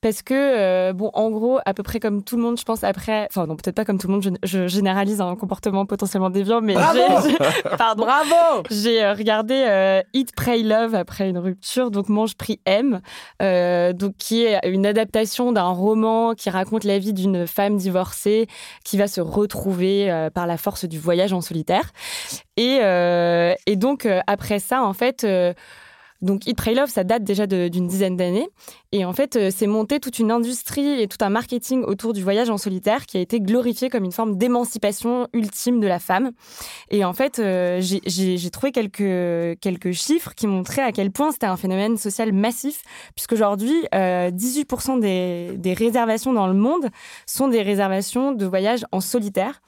Parce que, euh, bon, en gros, à peu près comme tout le monde, je pense, après... Enfin, non, peut-être pas comme tout le monde, je, je généralise un comportement potentiellement déviant, mais Bravo Pardon. Bravo J'ai euh, regardé euh, Eat, Pray, Love après une rupture, donc Mange, Prie, Aime, donc qui est une adaptation d'un roman qui raconte la vie d'une femme divorcée qui va se retrouver par la force du voyage en solitaire. Et, et donc après ça, en fait. Donc Eat, Pray, Love, ça date déjà d'une dizaine d'années. Et en fait, euh, c'est monté toute une industrie et tout un marketing autour du voyage en solitaire qui a été glorifié comme une forme d'émancipation ultime de la femme. Et en fait, euh, j'ai trouvé quelques, quelques chiffres qui montraient à quel point c'était un phénomène social massif, puisqu'aujourd'hui, euh, 18% des, des réservations dans le monde sont des réservations de voyages en solitaire.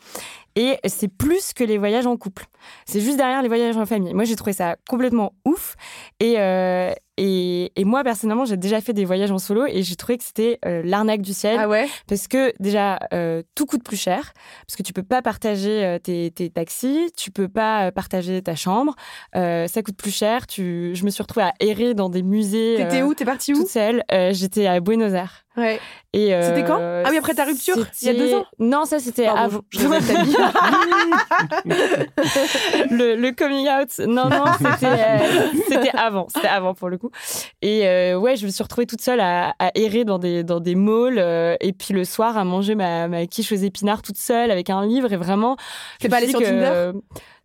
Et c'est plus que les voyages en couple. C'est juste derrière les voyages en famille. Moi, j'ai trouvé ça complètement ouf. Et, euh, et, et moi, personnellement, j'ai déjà fait des voyages en solo et j'ai trouvé que c'était euh, l'arnaque du ciel. Ah ouais? Parce que déjà, euh, tout coûte plus cher, parce que tu peux pas partager tes, tes taxis, tu peux pas partager ta chambre, ça coûte plus cher. Tu... Je me suis retrouvée à errer dans des musées. T'étais où? T'es parti où? Toute seule. J'étais à Buenos Aires. Ouais. Et, euh, C'était quand? Ah oui, après ta rupture Il y a deux ans? Non, ça c'était avant. le, le coming out, non, non, c'était euh, c'était avant. C'était avant pour le coup. Et euh, ouais, je me suis retrouvée toute seule à, à errer dans des, dans des malls et puis le soir à manger ma, ma quiche aux épinards toute seule avec un livre et vraiment. me pas allée sur que- Tinder?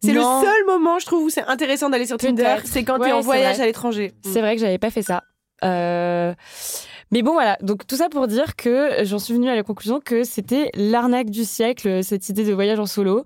C'est le seul moment, je trouve, où c'est intéressant d'aller sur Tinder, c'est quand t'es Ouais, en c'est voyage vrai. à l'étranger. C'est vrai que j'avais pas fait ça. Euh, Mais bon, voilà. Donc, tout ça pour dire que j'en suis venue à la conclusion que c'était l'arnaque du siècle, cette idée de voyage en solo.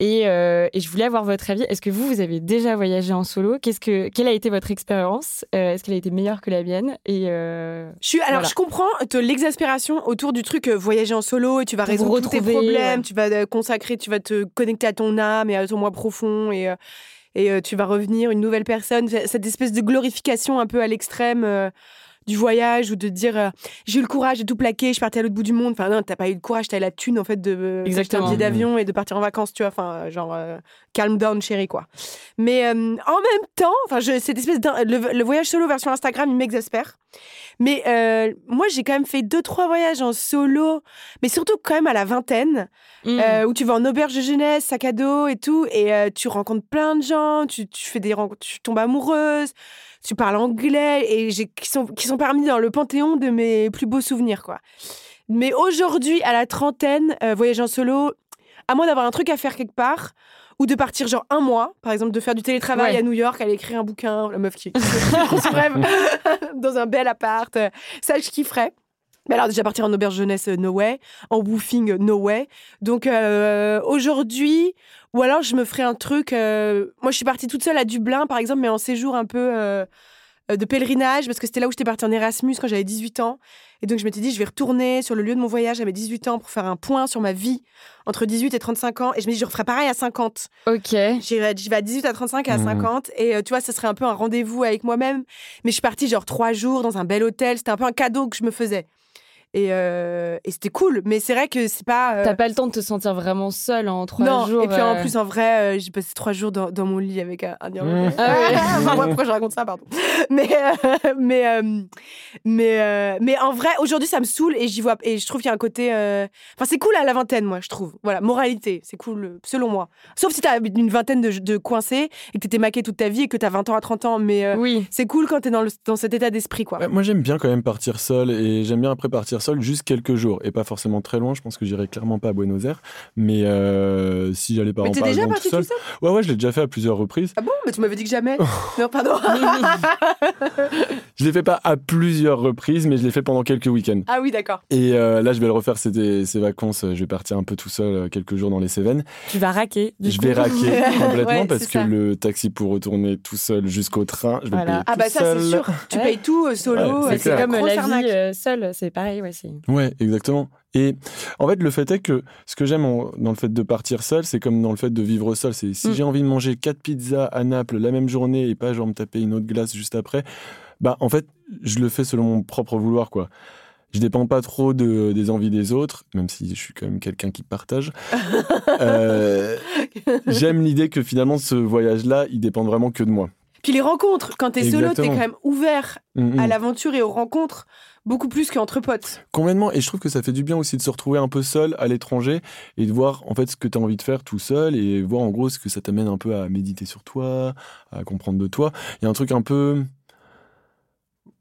Et, euh, et je voulais avoir votre avis. Est-ce que vous, vous avez déjà voyagé en solo? Qu'est-ce que, Quelle a été votre expérience? Euh, Est-ce qu'elle a été meilleure que la mienne? Et euh, Je suis, alors, Voilà. je comprends l'exaspération autour du truc euh, voyager en solo et tu vas résoudre tous tes problèmes, ouais. tu vas euh, consacrer, tu vas te connecter à ton âme et à ton moi profond et, euh, et euh, tu vas revenir une nouvelle personne. Cette espèce de glorification un peu à l'extrême. Du voyage ou de dire euh, j'ai eu le courage de tout plaquer, je partie à l'autre bout du monde. Enfin non, t'as pas eu le courage, t'as eu la thune en fait de un billet d'avion et de partir en vacances, tu vois. Enfin euh, genre euh, calm down chérie quoi. Mais euh, en même temps, enfin cette espèce le, le voyage solo version Instagram, il m'exaspère. Mais moi j'ai quand même fait deux trois voyages en solo, mais surtout quand même à la vingtaine. Euh, où tu vas en auberge de jeunesse, sac à dos et tout, et tu rencontres plein de gens, tu, tu fais des rencontres, tu tombes amoureuse, tu parles anglais, et j'ai, qui, sont, qui sont parmi dans le panthéon de mes plus beaux souvenirs, quoi. Mais aujourd'hui, à la trentaine, euh, voyager en solo, à moins d'avoir un truc à faire quelque part, ou de partir genre un mois, par exemple, de faire du télétravail Ouais. à New York, aller écrire un bouquin, la meuf qui, qui rêve dans un bel appart, euh, ça je kifferais. Mais alors déjà partir en auberge jeunesse, euh, no way. En woofing, euh, no way. Donc euh, aujourd'hui, ou alors je me ferai un truc. euh, moi, je suis partie toute seule à Dublin, par exemple, mais en séjour un peu euh, euh, de pèlerinage, parce que c'était là où j'étais partie en Erasmus quand j'avais 18 ans. Et donc je m'étais dit, je vais retourner sur le lieu de mon voyage à mes 18 ans pour faire un point sur ma vie entre 18 et 35 ans. Et je me dis, je referai pareil à 50. Ok. J'y vais à 18 à 35 et à Mhm. 50. Et tu vois, ça serait un peu un rendez-vous avec moi-même. Mais je suis partie genre trois jours dans un bel hôtel. C'était un peu un cadeau que je me faisais. Et, euh, et c'était cool. Mais c'est vrai que c'est pas. euh, T'as pas le temps de te sentir vraiment seule en trois non, jours. et puis en euh, plus, en vrai, euh, j'ai passé trois jours dans, dans mon lit avec un, Irlandais. Mmh. Ah ouais. Enfin, moi, pourquoi je raconte ça, pardon. Mais, euh, mais, euh, mais, euh, mais en vrai, aujourd'hui, ça me saoule et j'y vois. Et je trouve qu'il y a un côté. euh, Enfin, c'est cool à la vingtaine, moi, je trouve. Voilà, moralité, c'est cool, selon moi. Sauf si t'as une vingtaine de, de coincés et que t'étais maqué toute ta vie et que t'as 20 ans à 30 ans. Mais euh, Oui. c'est cool quand t'es dans, le- dans cet état d'esprit, quoi. Ouais, moi, j'aime bien quand même partir seul et j'aime bien après partir seul juste quelques jours et pas forcément très loin. Je pense que j'irai clairement pas à Buenos Aires, mais euh, si j'allais pas mais en par déjà parti tout tout seul? Ouais, ouais, je l'ai déjà fait à plusieurs reprises. Ah bon? Mais tu m'avais dit que jamais. non, pardon. Je l'ai fait pas à plusieurs reprises, mais je l'ai fait pendant quelques week-ends. ah oui, d'accord. Et euh, là, je vais le refaire ces, ces vacances. Je vais partir un peu tout seul euh, quelques jours dans les Cévennes. Tu vas raquer. du Je coup. vais raquer complètement Ouais, parce que ça. le taxi pour retourner tout seul jusqu'au train, je vais Voilà. payer Ah bah tout ça, c'est seul. sûr. Tu Ouais. payes tout euh, solo. Ouais, c'est comme la arnaque. vie euh, seule, c'est pareil. Ouais, c'est... Ouais, exactement. Et en fait, le fait est que ce que j'aime dans le fait de partir seul, c'est comme dans le fait de vivre seul. C'est si Mm. j'ai envie de manger quatre pizzas à Naples la même journée et pas genre me taper une autre glace juste après, bah en fait, je le fais selon mon propre vouloir, quoi. Je dépends pas trop de, des envies des autres, même si je suis quand même quelqu'un qui partage. Euh, J'aime l'idée que finalement ce voyage-là, il dépend vraiment que de moi. Puis les rencontres, quand t'es solo, t'es quand même ouvert Mm, mm. à l'aventure et aux rencontres beaucoup plus qu'entre potes. Complètement. Et je trouve que ça fait du bien aussi de se retrouver un peu seul à l'étranger et de voir en fait ce que tu as envie de faire tout seul et voir en gros ce que ça t'amène un peu à méditer sur toi, à comprendre de toi. Il y a un truc un peu.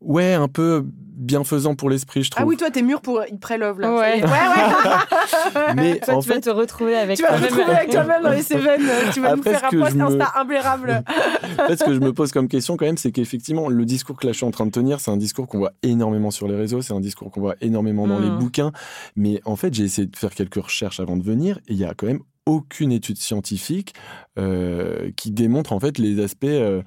Ouais, un peu bienfaisant pour l'esprit, je trouve. Ah oui, toi, t'es mûr pour Eat Pray Love, là. Ouais. Ouais, ouais. Mais Toi, en tu vas fait, te retrouver avec tu vas te toi-même. retrouver avec toi-même dans les Cévennes. Tu vas nous Après, faire ce un que post je me- Insta imbérable. en fait, ce que je me pose comme question quand même, c'est qu'effectivement, le discours que là je suis en train de tenir, c'est un discours qu'on voit énormément sur les réseaux, c'est un discours qu'on voit énormément dans les Mm. bouquins. Mais en fait, j'ai essayé de faire quelques recherches avant de venir, et il y a quand même aucune étude scientifique euh, qui démontre en fait les aspects euh,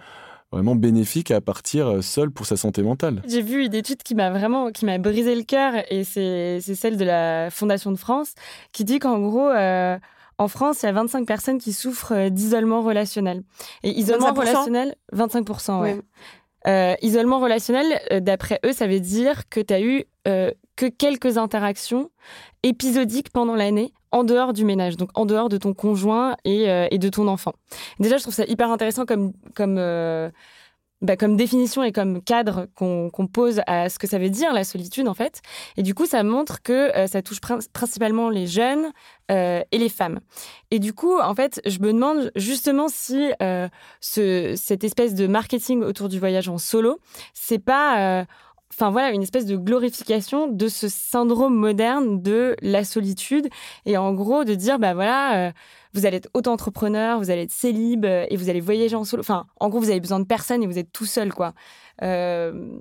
vraiment bénéfiques à partir euh, seul pour sa santé mentale. J'ai vu une étude qui m'a vraiment qui m'a brisé le cœur et c'est celle de la Fondation de France qui dit qu'en gros euh, en France, il y a 25 personnes qui souffrent euh, d'isolement relationnel. Et isolement 25%? relationnel, 25%, ouais. Ouais. Euh, isolement relationnel, d'après eux, ça veut dire que tu as eu euh, que quelques interactions épisodiques pendant l'année en dehors du ménage, donc en dehors de ton conjoint et, euh, de ton enfant. Déjà, je trouve ça hyper intéressant comme, comme, euh, bah, définition et comme cadre qu'on pose à ce que ça veut dire la solitude en fait. Et du coup, ça montre que euh, ça touche prin- principalement les jeunes et les femmes. Et du coup, en fait, je me demande justement si ce, cette espèce de marketing autour du voyage en solo, c'est pas, enfin voilà, une espèce de glorification de ce syndrome moderne de la solitude et en gros de dire bah voilà. euh, vous allez être auto-entrepreneur, vous allez être célib euh, et vous allez voyager en solo. Enfin, en gros, vous avez besoin de personne et vous êtes tout seul, quoi. Euh,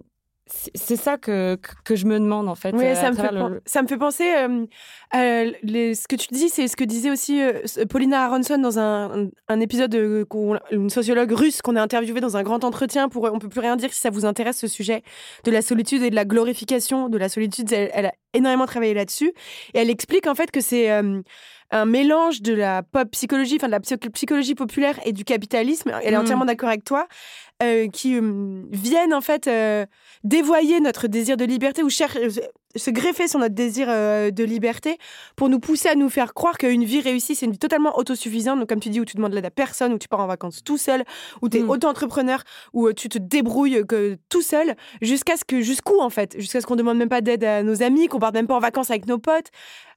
c'est ça que, que, que je me demande, en fait. Oui, euh, ça, me fait, travers pen- le- ça me fait penser euh, à les- ce que tu dis, c'est ce que disait aussi euh, Paulina Aronson dans un, un épisode, euh, une sociologue russe qu'on a interviewée dans un grand entretien pour On peut plus rien dire si ça vous intéresse ce sujet de la solitude et de la glorification de la solitude. Elle, elle a énormément travaillé là-dessus et elle explique en fait que c'est euh, un mélange de la pop psychologie, enfin de la psy- psychologie populaire et du capitalisme. Elle est Mm. entièrement d'accord avec toi, euh, qui euh, viennent en fait euh, dévoyer notre désir de liberté ou se greffer sur notre désir de liberté pour nous pousser à nous faire croire qu'une vie réussie, c'est une vie totalement autosuffisante. Donc, comme tu dis, où tu demandes l'aide à personne, où tu pars en vacances tout seul, où tu es Mm. auto-entrepreneur, où tu te débrouilles que, tout seul, jusqu'à ce que, jusqu'où en fait, jusqu'à ce qu'on demande même pas d'aide à nos amis, qu'on parte même pas en vacances avec nos potes.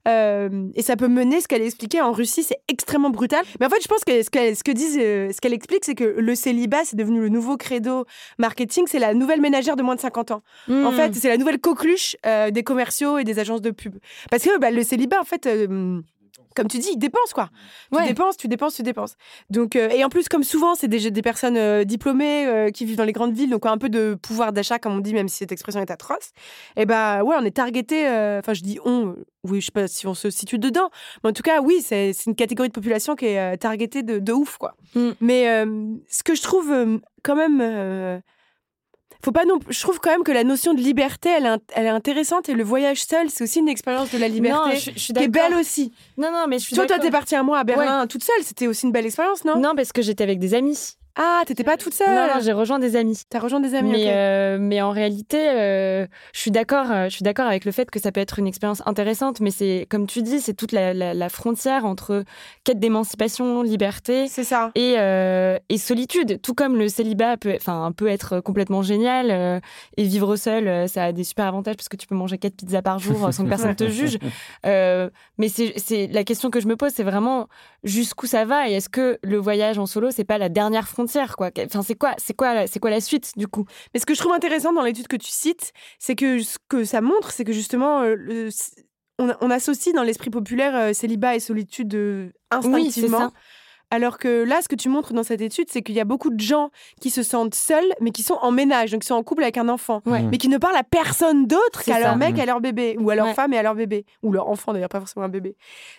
Euh, et ça peut mener, ce qu'elle expliquait en Russie, c'est extrêmement brutal. Mais en fait, je pense que ce qu'elle, ce que disent, euh, ce qu'elle explique, c'est que le célibat, c'est devenu le nouveau credo marketing, c'est la nouvelle ménagère de moins de 50 ans. En Mm. fait, c'est la nouvelle coqueluche euh, des commerciaux et des agences de pub. Parce que bah, le célibat, en fait, euh, comme tu dis, dépense quoi. Tu Ouais. dépenses, tu dépenses, tu dépenses. Donc, euh, et en plus, comme souvent, c'est des, des personnes euh, diplômées euh, qui vivent dans les grandes villes, donc un peu de pouvoir d'achat, comme on dit, même si cette expression est atroce. Et bah ouais, on est targeté. Enfin, je dis on. Oui, je sais pas si on se situe dedans, mais en tout cas, oui, c'est une catégorie de population qui est targetée de, de ouf quoi. Mm. Mais ce que je trouve quand même faut pas non je trouve quand même que la notion de liberté elle est, int- elle est intéressante et le voyage seul c'est aussi une expérience de la liberté Non, je, je suis qui est belle aussi Non, non, mais je suis toi d'accord. t'es partie un mois à Berlin toute seule c'était aussi une belle expérience non? Non, parce que j'étais avec des amis. Ah t'étais pas toute seule Non, non, j'ai rejoint des amis. t'as rejoint des amis Mais, euh, mais en réalité, euh, je suis d'accord. euh, Je suis d'accord avec le fait que ça peut être une expérience intéressante, mais c'est comme tu dis, c'est toute la, la- la frontière entre quête d'émancipation, liberté c'est ça et, euh, et solitude. Tout comme le célibat peut, enfin, peut être complètement génial et vivre seul, ça a des super avantages parce que tu peux manger quatre pizzas par jour sans que personne te juge. Mais c'est- la question que je me pose, c'est vraiment jusqu'où ça va et est-ce que le voyage en solo, c'est pas la dernière frontière, quoi Enfin, c'est quoi, c'est quoi, la- c'est quoi la suite du coup? Mais ce que je trouve intéressant dans l'étude que tu cites c'est que ce que ça montre c'est que justement euh, le- on, on associe dans l'esprit populaire euh, célibat et solitude euh, instinctivement. Alors que là, ce que tu montres dans cette étude, c'est qu'il y a beaucoup de gens qui se sentent seuls, mais qui sont en ménage, donc qui sont en couple avec un enfant, Ouais. mais qui ne parlent à personne d'autre qu'à leur mec, Mm. à leur bébé, ou à leur Ouais. femme et à leur bébé, ou leur enfant d'ailleurs, pas forcément un bébé.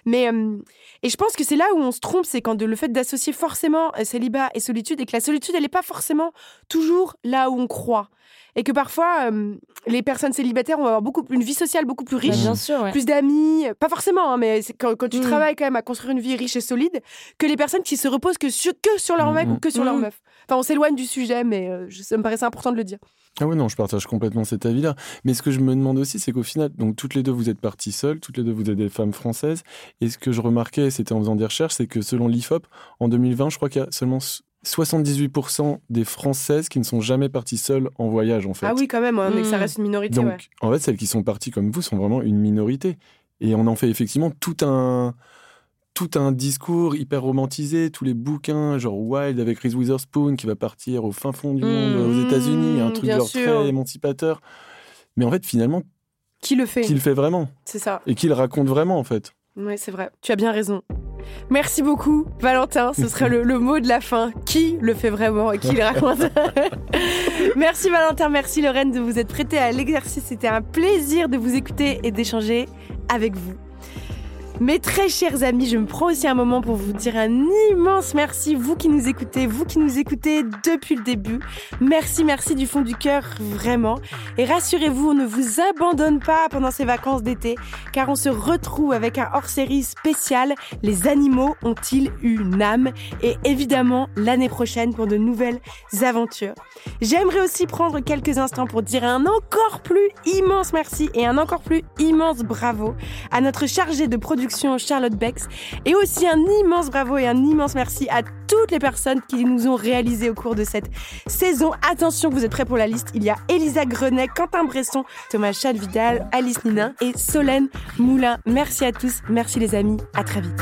Mais euh, et je pense que c'est là où on se trompe, c'est quand de, le fait d'associer forcément euh, célibat et solitude, et que la solitude, elle n'est pas forcément toujours là où on croit, et que parfois euh, les personnes célibataires vont avoir beaucoup une vie sociale beaucoup plus riche bien sûr, ouais. plus d'amis, pas forcément, hein, mais quand, quand tu Mm. travailles quand même à construire une vie riche et solide, que les personnes qui se reposent que sur, que sur leur mec mm. ou que sur leur Mm. meuf. Enfin, on s'éloigne du sujet, mais euh, ça me paraissait important de le dire. Ah ouais, non, je partage complètement cet avis-là. Mais ce que je me demande aussi, c'est qu'au final, donc toutes les deux, vous êtes parties seules, toutes les deux, vous êtes des femmes françaises. Et ce que je remarquais, c'était en faisant des recherches, c'est que selon l'IFOP, en 2020, je crois qu'il y a seulement 78% des Françaises qui ne sont jamais parties seules en voyage, en fait. Ah oui, quand même, hein, mais que ça Mm. reste une minorité. Donc, ouais. en fait, celles qui sont parties comme vous sont vraiment une minorité. Et on en fait effectivement tout un, tout un discours hyper romantisé, tous les bouquins, genre Wild avec Reese Witherspoon qui va partir au fin fond du monde Mmh, aux États-Unis, un truc genre sûr. très émancipateur. Mais en fait, finalement, Qui le fait qui le fait vraiment C'est ça. et qui le raconte vraiment en fait. Oui, c'est vrai. Tu as bien raison. Merci beaucoup, Valentin. Ce serait le, le mot de la fin. Qui le fait vraiment et qui le raconte Merci, Valentin. Merci, Lorraine, de vous être prêtée à l'exercice. C'était un plaisir de vous écouter et d'échanger avec vous. Mes très chers amis, je me prends aussi un moment pour vous dire un immense merci, vous qui nous écoutez, vous qui nous écoutez depuis le début. Merci, merci du fond du cœur, vraiment. Et rassurez-vous, on ne vous abandonne pas pendant ces vacances d'été, car on se retrouve avec un hors-série spécial Les animaux ont-ils une âme? Et évidemment, l'année prochaine pour de nouvelles aventures. J'aimerais aussi prendre quelques instants pour dire un encore plus immense merci et un encore plus immense bravo à notre chargée de production Charlotte Bex et aussi un immense bravo et un immense merci à toutes les personnes qui nous ont réalisé au cours de cette saison. Attention, vous êtes prêts pour la liste Il y a Elisa Grenet, Quentin Bresson, Thomas Chalvidal, Alice Ninin et Solène Moulin. Merci à tous, merci les amis, à très vite.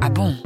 Ah bon?